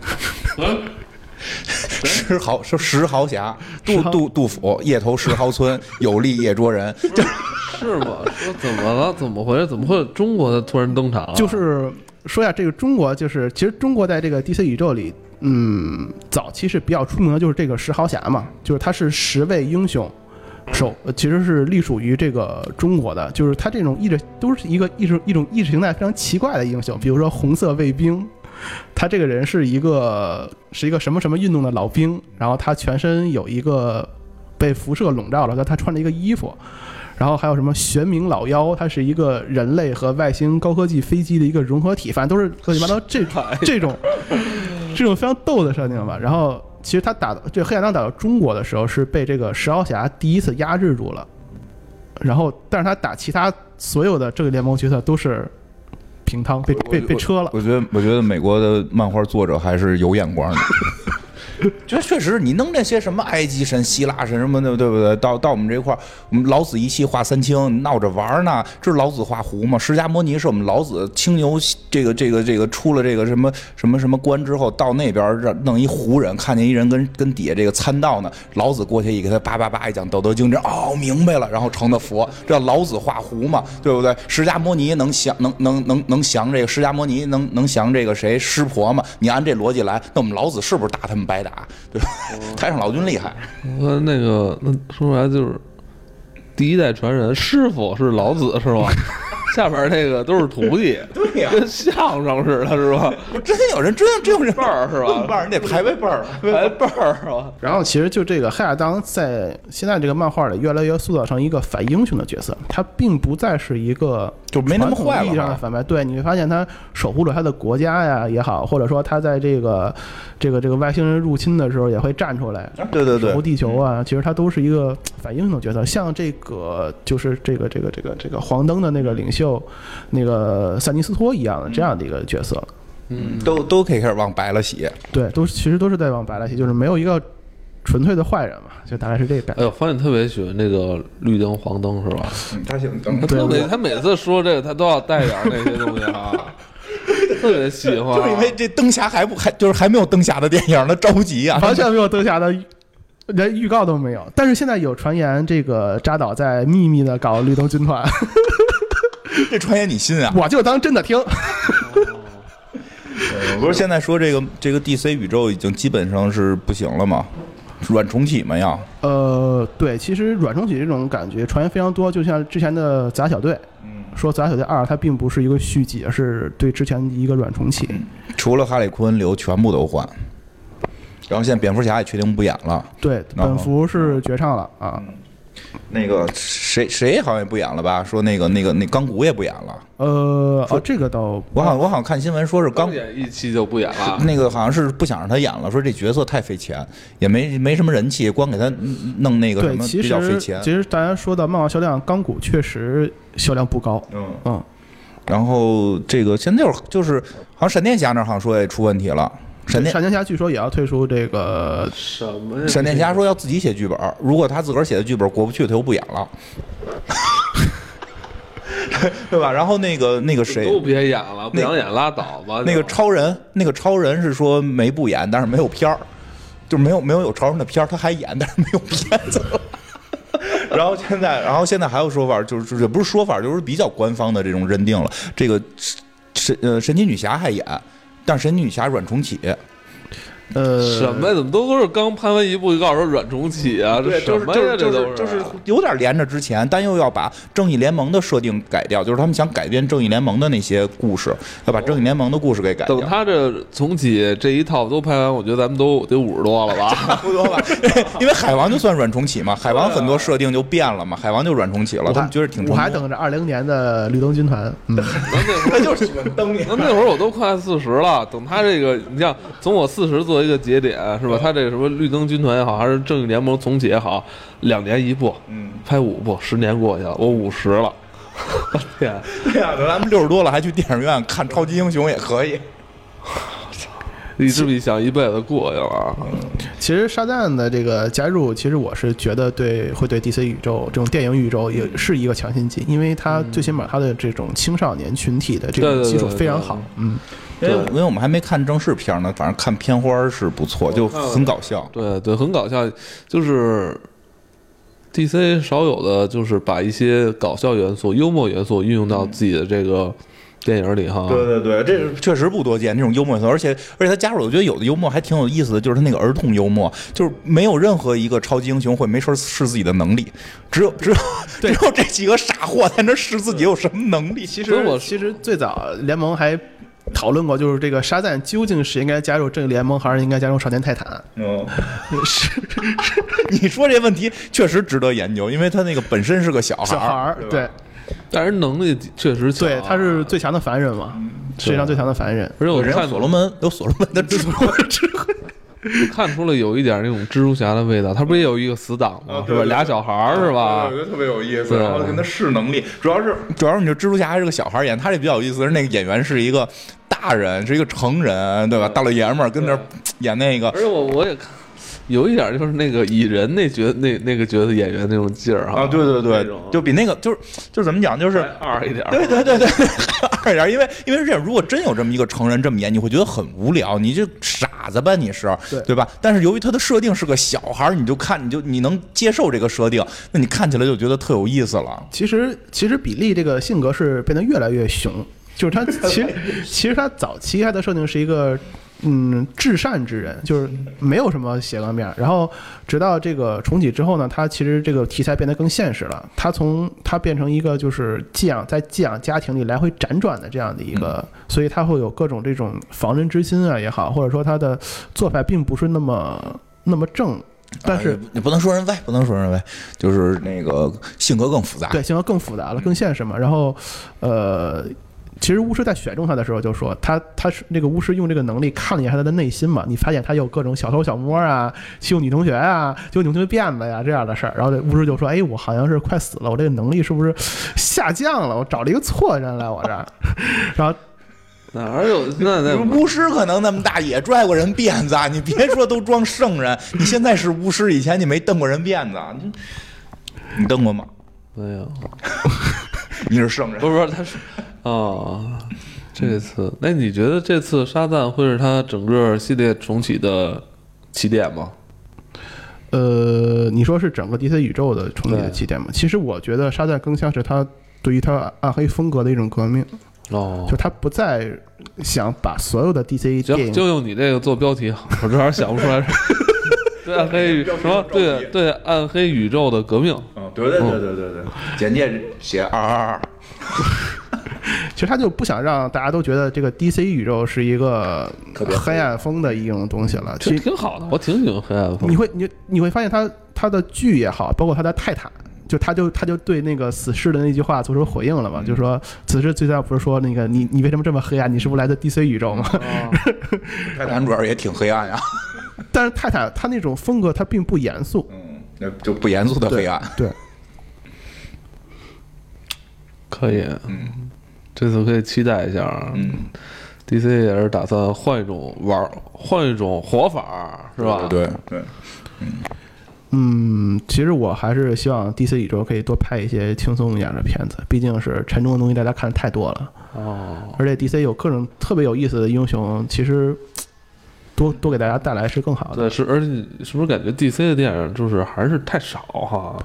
石豪说石豪侠，杜杜杜甫，夜投石壕村，有力夜捉人。是吗？说怎么了？怎么回事？怎么会有中国的突然登场啊？就是说一下这个中国，就是其实中国在这个 DC 宇宙里，嗯，早期是比较出名的，就是这个石豪侠嘛，就是他是十位英雄。首呃其实是隶属于这个中国的，就是他这种意识都是一个意识一种意识形态非常奇怪的英雄，比如说红色卫兵，他这个人是一个是一个什么什么运动的老兵，然后他全身有一个被辐射笼罩了，但他穿了一个衣服，然后还有什么玄冥老妖，它是一个人类和外星高科技飞机的一个融合体，反正都是乱七八糟这 这种这种非常逗的设定吧。然后其实他打这黑亚当打到中国的时候，是被这个石豪侠第一次压制住了，然后但是他打其他所有的正义联盟角色都是平汤，被被被车了。我觉得，我觉得美国的漫画作者还是有眼光的。觉得确实，你弄那些什么埃及神、希腊神什么的，对不对？到到我们这块儿，我们老子一气化三清，闹着玩儿呢。这是老子画胡吗？释迦摩尼是我们老子青牛这个这个这个出了这个什么什么什么关之后，到那边儿让弄一胡人，看见一人跟跟底下这个参道呢，老子过去一给他叭叭叭一讲《道德经》，这哦明白了，然后成的佛，这老子画胡嘛，对不对？释迦摩尼能降能能能能降这个释迦摩尼能能降这个谁湿婆吗？你按这逻辑来，那我们老子是不是打他们白打？对？太上老君厉害，那那个，那说白了就是第一代传人，师傅是老子是吧？下边那个都是徒弟，对呀跟相声似的，是吧？不真有人真有真有人辈儿是吧论辈儿你得排位辈儿，排辈儿是吧？然后其实就这个黑亚当在现在这个漫画里越来越塑造成一个反英雄的角色，他并不再是一个就没那么坏意义上的反派。对，你会发现他守护着他的国家呀也好，或者说他在这个这个这个外星人入侵的时候也会站出来。对对对守护，地球啊，其实他都是一个反英雄的角色，像这个就是这个这个这个这个黄灯的那个领袖，那个萨尼斯托一样的这样的一个角色。嗯，都都可以开始往白了写。对，都其实都是在往白了写，就是没有一个纯粹的坏人嘛，就大概是这个感觉。哎呦，方姐特别喜欢这个绿灯黄灯是吧？他喜欢灯他特别，他每次说这个，他都要带点儿那些东西啊，特别喜欢。就是因为这灯侠还不还就是还没有灯侠的电影，他着急啊。完全没有灯侠的，连预告都没有。但是现在有传言，这个扎导在秘密的搞绿灯军团，这传言你信啊？我就当真的听。不是现在说这个这个 DC 宇宙已经基本上是不行了吗？软重启嘛要？呃，对，其实软重启这种感觉传言非常多，就像之前的杂小队，嗯，说杂小队二它并不是一个续集，而是对之前一个软重启。除了哈里坤流，全部都换。然后现在蝙蝠侠也确定不演了，对，本服是绝唱了啊。那个谁谁好像也不演了吧？说那个那个那钢骨也不演了。呃，哦，这个倒我好像我好像看新闻说是钢刚演一期就不演了，那个好像是不想让他演了，说这角色太费钱，也没没什么人气，光给他弄那个什，么比较费钱。其实大家说到漫画销量，钢骨确实销量不高。嗯，嗯，然后这个现在就是就是好像闪电侠那儿好像说也出问题了，闪电闪电侠据说也要退出这个什么呀？闪电侠说要自己写剧本，如果他自个儿写的剧本过不去，他又不演了，对吧？然后那个那个谁都，别演了，不想演拉倒吧。那个超人，那个超人是说没不演，但是没有片儿，就没有没有有超人的片儿，他还演，但是没有片子了。然后现在，然后现在还有说法，就是就是也不是说法，就是比较官方的这种认定了，这个神呃神奇女侠还演，但神女侠软重启，呃什么呀？怎么都都是刚拍完一部就告诉说软重启啊？这什就是么呀？就是就这都是就是有点连着之前，但又要把正义联盟的设定改掉，就是他们想改变正义联盟的那些故事，要把正义联盟的故事给改掉等。他这重启这一套都拍完，我觉得咱们都得五十多了吧？差不多吧，因为海王就算软重启嘛，海王很多设定就变了嘛，海王就软重启了，他们觉得挺。我还等着二零年的绿灯军团。嗯，咱那会儿 就是喜欢灯那会儿我都快四十了，等他这个，你像从我四十做一个节点是吧？他这个什么绿灯军团也好，还是正义联盟重启也好，两年一部，嗯，拍五部，十年过去了，我五十了，我 天！对呀，咱们六十多了还去电影院看超级英雄也可以。你是不是想，一辈子过去了。其实沙赞的这个加入，其实我是觉得对会对 DC 宇宙这种电影宇宙也是一个强心剂，因为他最起码他的这种青少年群体的这对对对种基础非常好。嗯，因为因为我们还没看正式片呢，反正看片花是不错，就很搞笑。对对，很搞笑，就是 DC 少有的就是把一些搞笑元素、幽默元素运用到自己的这个电影里哈。对对对，这是确实不多见这种幽默元素，而且而且他加入，我觉得有的幽默还挺有意思的，就是他那个儿童幽默，就是没有任何一个超级英雄会没事儿试自己的能力，只有只有 只有这几个傻货在那试自己有什么能力。其实我其实最早联盟还讨论过，就是这个沙赞究竟是应该加入正义联盟，还是应该加入少年泰坦？嗯，是 你说这问题确实值得研究，因为他那个本身是个小孩小孩儿，对对但是能力确实强。对，他是最强的凡人嘛，世界上最强的凡人。而且我看人在所罗门有所罗门的智慧，看出了有一点那种蜘蛛侠的味道。他不是也有一个死党吗？是吧？俩小孩儿是吧我？觉得特别有意思。然后跟他试能力，主要是主要是你说蜘蛛侠还是个小孩演，他这比较有意思，是那个演员是一个大人，是一个成人，对吧？大老爷们儿跟那儿演那个而，且我我也看。有一点就是那个蚁人那角那那个角色演员那种劲儿哈啊，对对对，就比那个就是就是怎么讲，就是二一点儿。对对对对，二一点，因为因为是这样，如果真有这么一个成人这么演，你会觉得很无聊，你就傻子吧你是，对对吧？但是由于他的设定是个小孩儿，你就看你就你能接受这个设定，那你看起来就觉得特有意思了。其实其实比利这个性格是变得越来越熊，就是他其实其实他早期他的设定是一个嗯至善之人，就是没有什么斜杠面儿。然后直到这个重启之后呢，他其实这个题材变得更现实了。他从他变成一个就是寄养在寄养家庭里来回辗转的这样的一个，所以他会有各种这种防人之心啊也好，或者说他的做法并不是那么那么正。但是啊你不能说人歪，不能说人歪，就是那个性格更复杂。对，性格更复杂了，更现实嘛。然后，呃，其实巫师在选中他的时候就说，他他是那个巫师用这个能力看了一下他的内心嘛，你发现他有各种小偷小摸啊，欺负女同学啊，揪女同学辫子呀这样的事儿。然后这巫师就说，哎，我好像是快死了，我这个能力是不是下降了？我找了一个错人来我这儿，然后。哪儿有那那巫师可能那么大也拽过人辫子啊，你别说都装圣人，你现在是巫师，以前你没蹬过人辫子，啊你你蹬过吗？没有？你是圣人不，是不是，他是啊，这次那你觉得这次沙赞会是他整个系列重启的起点吗？呃，你说是整个 DC 宇宙的重启的起点吗？其实我觉得沙赞更像是他对于他暗黑风格的一种革命，哦就，他不再想把所有的 DC 电行，影就用你这个做标题，我这还是想不出来。对暗黑宇什么？对对暗黑宇宙的革命。嗯，对对对对对对，简介写二二二，其实他就不想让大家都觉得这个 DC 宇宙是一个黑黑暗风的一种东西了。其实挺好的，我挺喜欢黑暗风你。会你你会发现他他的剧也好，包括他的泰坦。就他就他就对那个死侍的那句话做出回应了嘛，就说死侍最早不是说那个你你为什么这么黑暗？你是不是来自 DC 宇宙嘛？啊 泰坦主要也挺黑暗呀，但是泰坦他那种风格他并不严肃，嗯，那就不严肃的黑暗，对，可以，嗯这次可以期待一下啊。嗯，DC 也是打算换一种玩儿，换一种活法儿，是吧？对对，嗯，其实我还是希望 DC 宇宙可以多拍一些轻松一点的片子，毕竟是沉重的东西大家看的太多了。哦，而且 DC 有各种特别有意思的英雄，其实多多给大家带来是更好的。对，是，而且你是不是感觉 DC 的电影就是还是太少哈？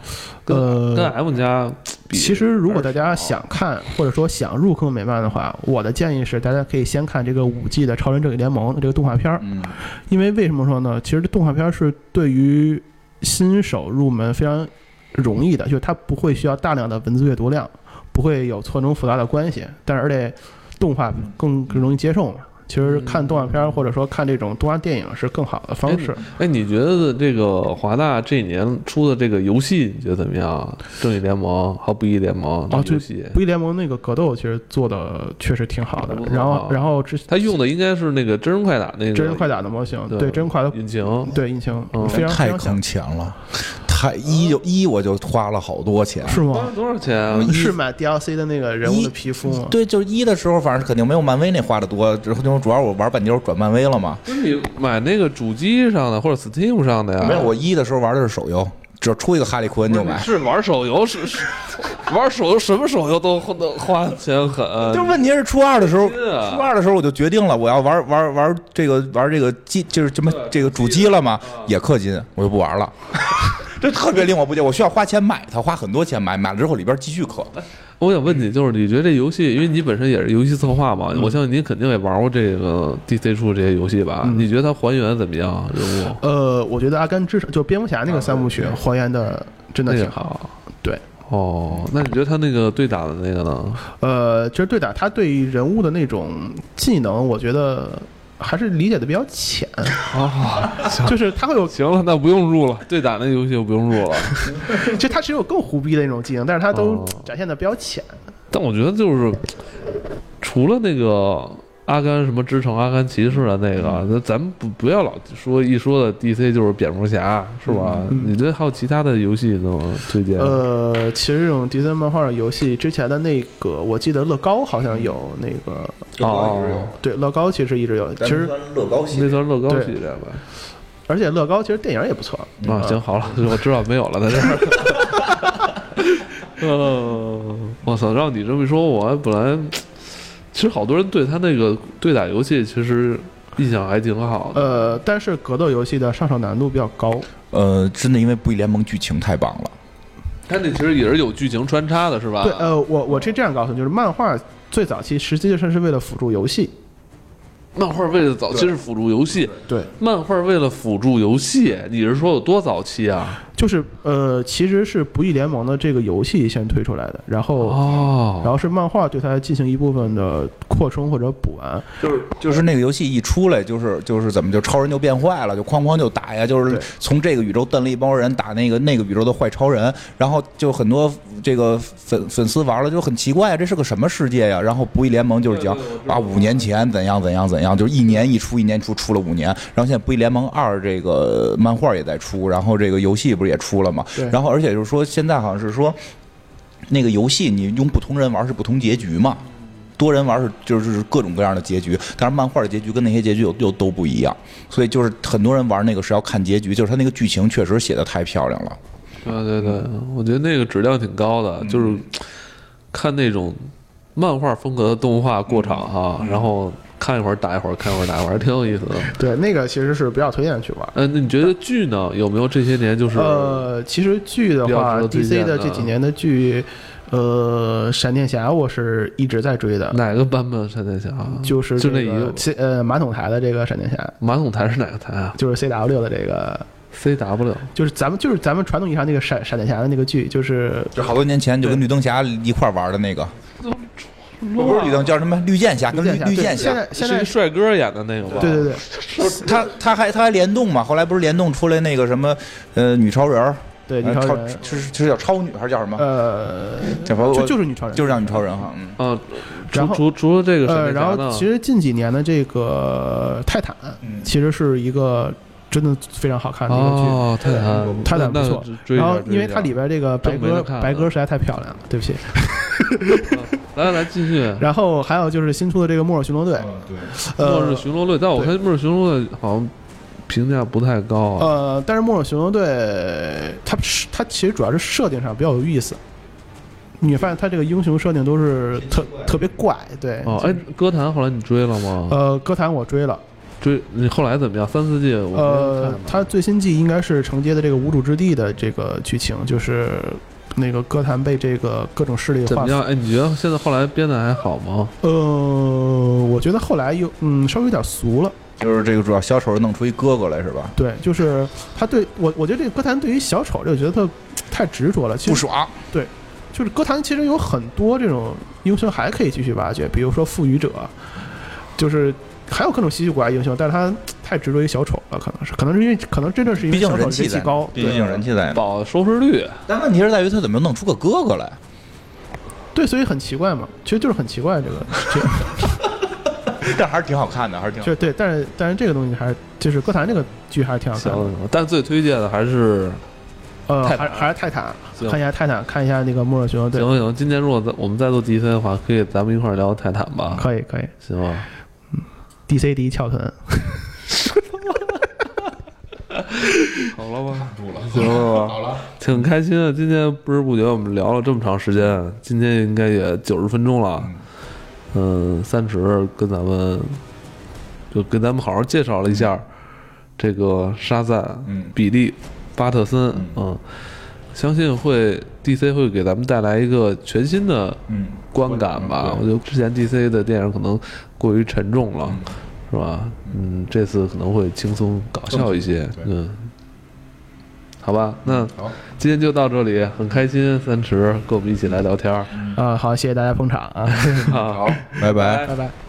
跟、呃跟 M 家比，其实如果大家想看，或者说想入坑美漫的话，我的建议是大家可以先看这个五 G 的《超人正义联盟》这个动画片儿，嗯因为为什么说呢？其实这动画片儿是对于新手入门非常容易的，就是它不会需要大量的文字阅读量，不会有错综复杂的关系，但是而且动画更更容易接受嘛。其实看动画片儿或者说看这种动画电影是更好的方式。哎，你觉得这个华纳这一年出的这个游戏，你觉得怎么样？正义联盟和不义联盟这哦，对个游戏，，不义联盟那个格斗其实做的确实挺好的然后啊，然后之他用的应该是那个真人快打那个真人快打的模型，对对真人快打引擎，对引擎嗯非常太坑，钱了，太一就一我就花了好多钱，是吗花？了多少钱啊？是买 DLC 的那个人物的皮肤吗？对，就是一的时候，反正肯定没有漫威那花的多。之后就主要我玩半截转漫威了嘛。不是你买那个主机上的或者 Steam 上的呀？没有，我一的时候玩的是手游，只要出一个哈利奎恩就买。是玩手游是是 玩手游，什么手游都都花钱狠。就问题是初二的时候，初二的时候我就决定了，我要玩玩玩这个玩这个机，就是什么这个主机了嘛，也氪金，我就不玩了。这特别令我不解，我需要花钱买它，花很多钱买，买了之后里边继续氪。我想问你，就是你觉得这游戏，因为你本身也是游戏策划嘛，我相信你肯定也玩过这个 DC 出这些游戏吧？你觉得它还原怎么样？人物呃，我觉得《阿甘之城》就蝙蝠侠那个三部曲还原的真的挺好。对，哦，那你觉得他那个对打的那个呢？呃，其实对打他对于人物的那种技能，我觉得还是理解的比较浅，哦，就是他会有，行了，那不用入了，对打那游戏就不用入了。其实他是有更胡逼的那种技能，但是他都哦展现的比较浅。但我觉得就是除了那个阿甘什么之城阿甘骑士的那个，那咱们不不要老说一说的 DC 就是蝙蝠侠是吧？你这还有其他的游戏能推荐？呃，其实这种 DC 漫画游戏之前的那个，我记得乐高好像有那个，哦，对，乐高其实一直有，其实乐高那算乐高系列吧？而且乐高其实电影也不错。啊，行，好了，我知道没有了，在这儿。呃，我操！让你这么一说，我还本来其实好多人对他那个对打游戏其实印象还挺好的。呃，但是格斗游戏的上手难度比较高。呃，真的因为不义联盟剧情太棒了。他那其实也是有剧情穿插的，是吧？对，呃，我我是这样告诉你，就是漫画最早期实际上是为了辅助游戏，漫画为了早期是辅助游戏，对，漫画为了辅助游戏，你是说有多早期啊？就是呃，其实是《不义联盟》的这个游戏先推出来的，然后、哦，然后是漫画对它进行一部分的扩充或者补完。就是就是那个游戏一出来，就是就是怎么就超人就变坏了，就哐哐就打呀，就是从这个宇宙蹬了一帮人打那个那个宇宙的坏超人，然后就很多这个粉粉丝玩了就很奇怪，这是个什么世界呀？然后不义联盟就是讲啊五年前怎样怎样怎样，就是一年一出一年一出出了五年，然后现在不义联盟二这个漫画也在出，然后这个游戏不是也出了嘛？然后而且就是说现在好像是说。那个游戏你用不同人玩是不同结局嘛？多人玩是就是各种各样的结局，但是漫画的结局跟那些结局又又都不一样，所以就是很多人玩那个是要看结局，就是他那个剧情确实写的太漂亮了。对对对，我觉得那个质量挺高的，就是看那种漫画风格的动画过场哈，然后看一会儿打一会儿，看一会儿打一会儿，还挺有意思的。对，那个其实是比较推荐去玩。呃，那你觉得剧呢？有没有这些年就是呃，其实剧的话，DC 的的这几年的剧，呃，闪电侠我是一直在追的，哪个版本闪电侠？就是就那一个 C 呃马桶台的这个闪电侠，马桶台是哪个台啊就是 CW 的这个，？CW 就是咱们就是咱们传统意义上那个闪闪电侠的那个剧，就是就好多年前就跟绿灯侠一块玩的那个，不是绿灯叫什么绿箭侠，跟绿绿箭侠现在。现是一在帅哥演的那个吧？对对对他他还他还联动嘛？后来不是联动出来那个什么呃女超人，对，女呃超超人，是是是叫超女还是叫什么？呃，就就是女超人，就是叫女超人哈，嗯啊，除除除了这个？然后其实近几年的这个泰坦，嗯其实是一个真的非常好看的一个剧。哦，泰坦，泰坦不错然后，因为它里边这个白鸽白鸽实在太漂亮了，对不起。来来继续。然后还有就是新出的这个《末日巡逻队》，对，末日呃巡逻队，但我看末日巡逻队好像评价不太高啊。呃，但是《末日巡逻队》它是它其实主要是设定上比较有意思。你发现它这个英雄设定都是特特别怪，对。哦，哎，歌坛后来你追了吗？呃，歌坛我追了，追你后来怎么样？三四季我呃它最新季应该是承接的这个无主之地的这个剧情，就是那个歌坛被这个各种势力划怎么样？哎，你觉得现在后来编的还好吗？呃，我觉得后来又嗯稍微有点俗了。就是这个主要小丑弄出一哥哥来是吧？对，就是他对我，我觉得这个歌坛对于小丑这个角色太执着了。其实不爽，对就是歌坛其实有很多这种英雄还可以继续挖掘，比如说赋予者，就是还有各种稀奇古怪英雄，但是他太执着于小丑了，可能是，可能是因为可能真的是因毕竟为小丑人气在高，毕竟人气在。保收视率，但问题是在于他怎么弄出个哥哥来？对，所以很奇怪嘛，其实就是很奇怪这个，这 但还是挺好看的，还是挺好就对，但是但是这个东西还是就是歌坛这个剧还是挺好看的，行，但最推荐的还是呃，泰坦还还是泰坦，行看一下泰坦，看一下那个末日巡逻队，行行。今天如果再我们再做 DC 的话，可以咱们一块儿聊泰坦吧？可以可以行吧？，DC 第一翘臀。好了吧？行了吧？好了，挺开心的。今天不知不觉我们聊了这么长时间，今天应该也九十分钟了。嗯，三池跟咱们就跟咱们好好介绍了一下这个沙赞、嗯比利、巴特森，嗯，相信会 DC 会给咱们带来一个全新的嗯，观感吧。我觉得之前 DC 的电影可能过于沉重了，是吧？嗯，这次可能会轻松搞笑一些，嗯。好吧，那，今天就到这里，很开心，三池跟我们一起来聊天儿，啊，好，谢谢大家捧场啊，好，拜拜。拜拜。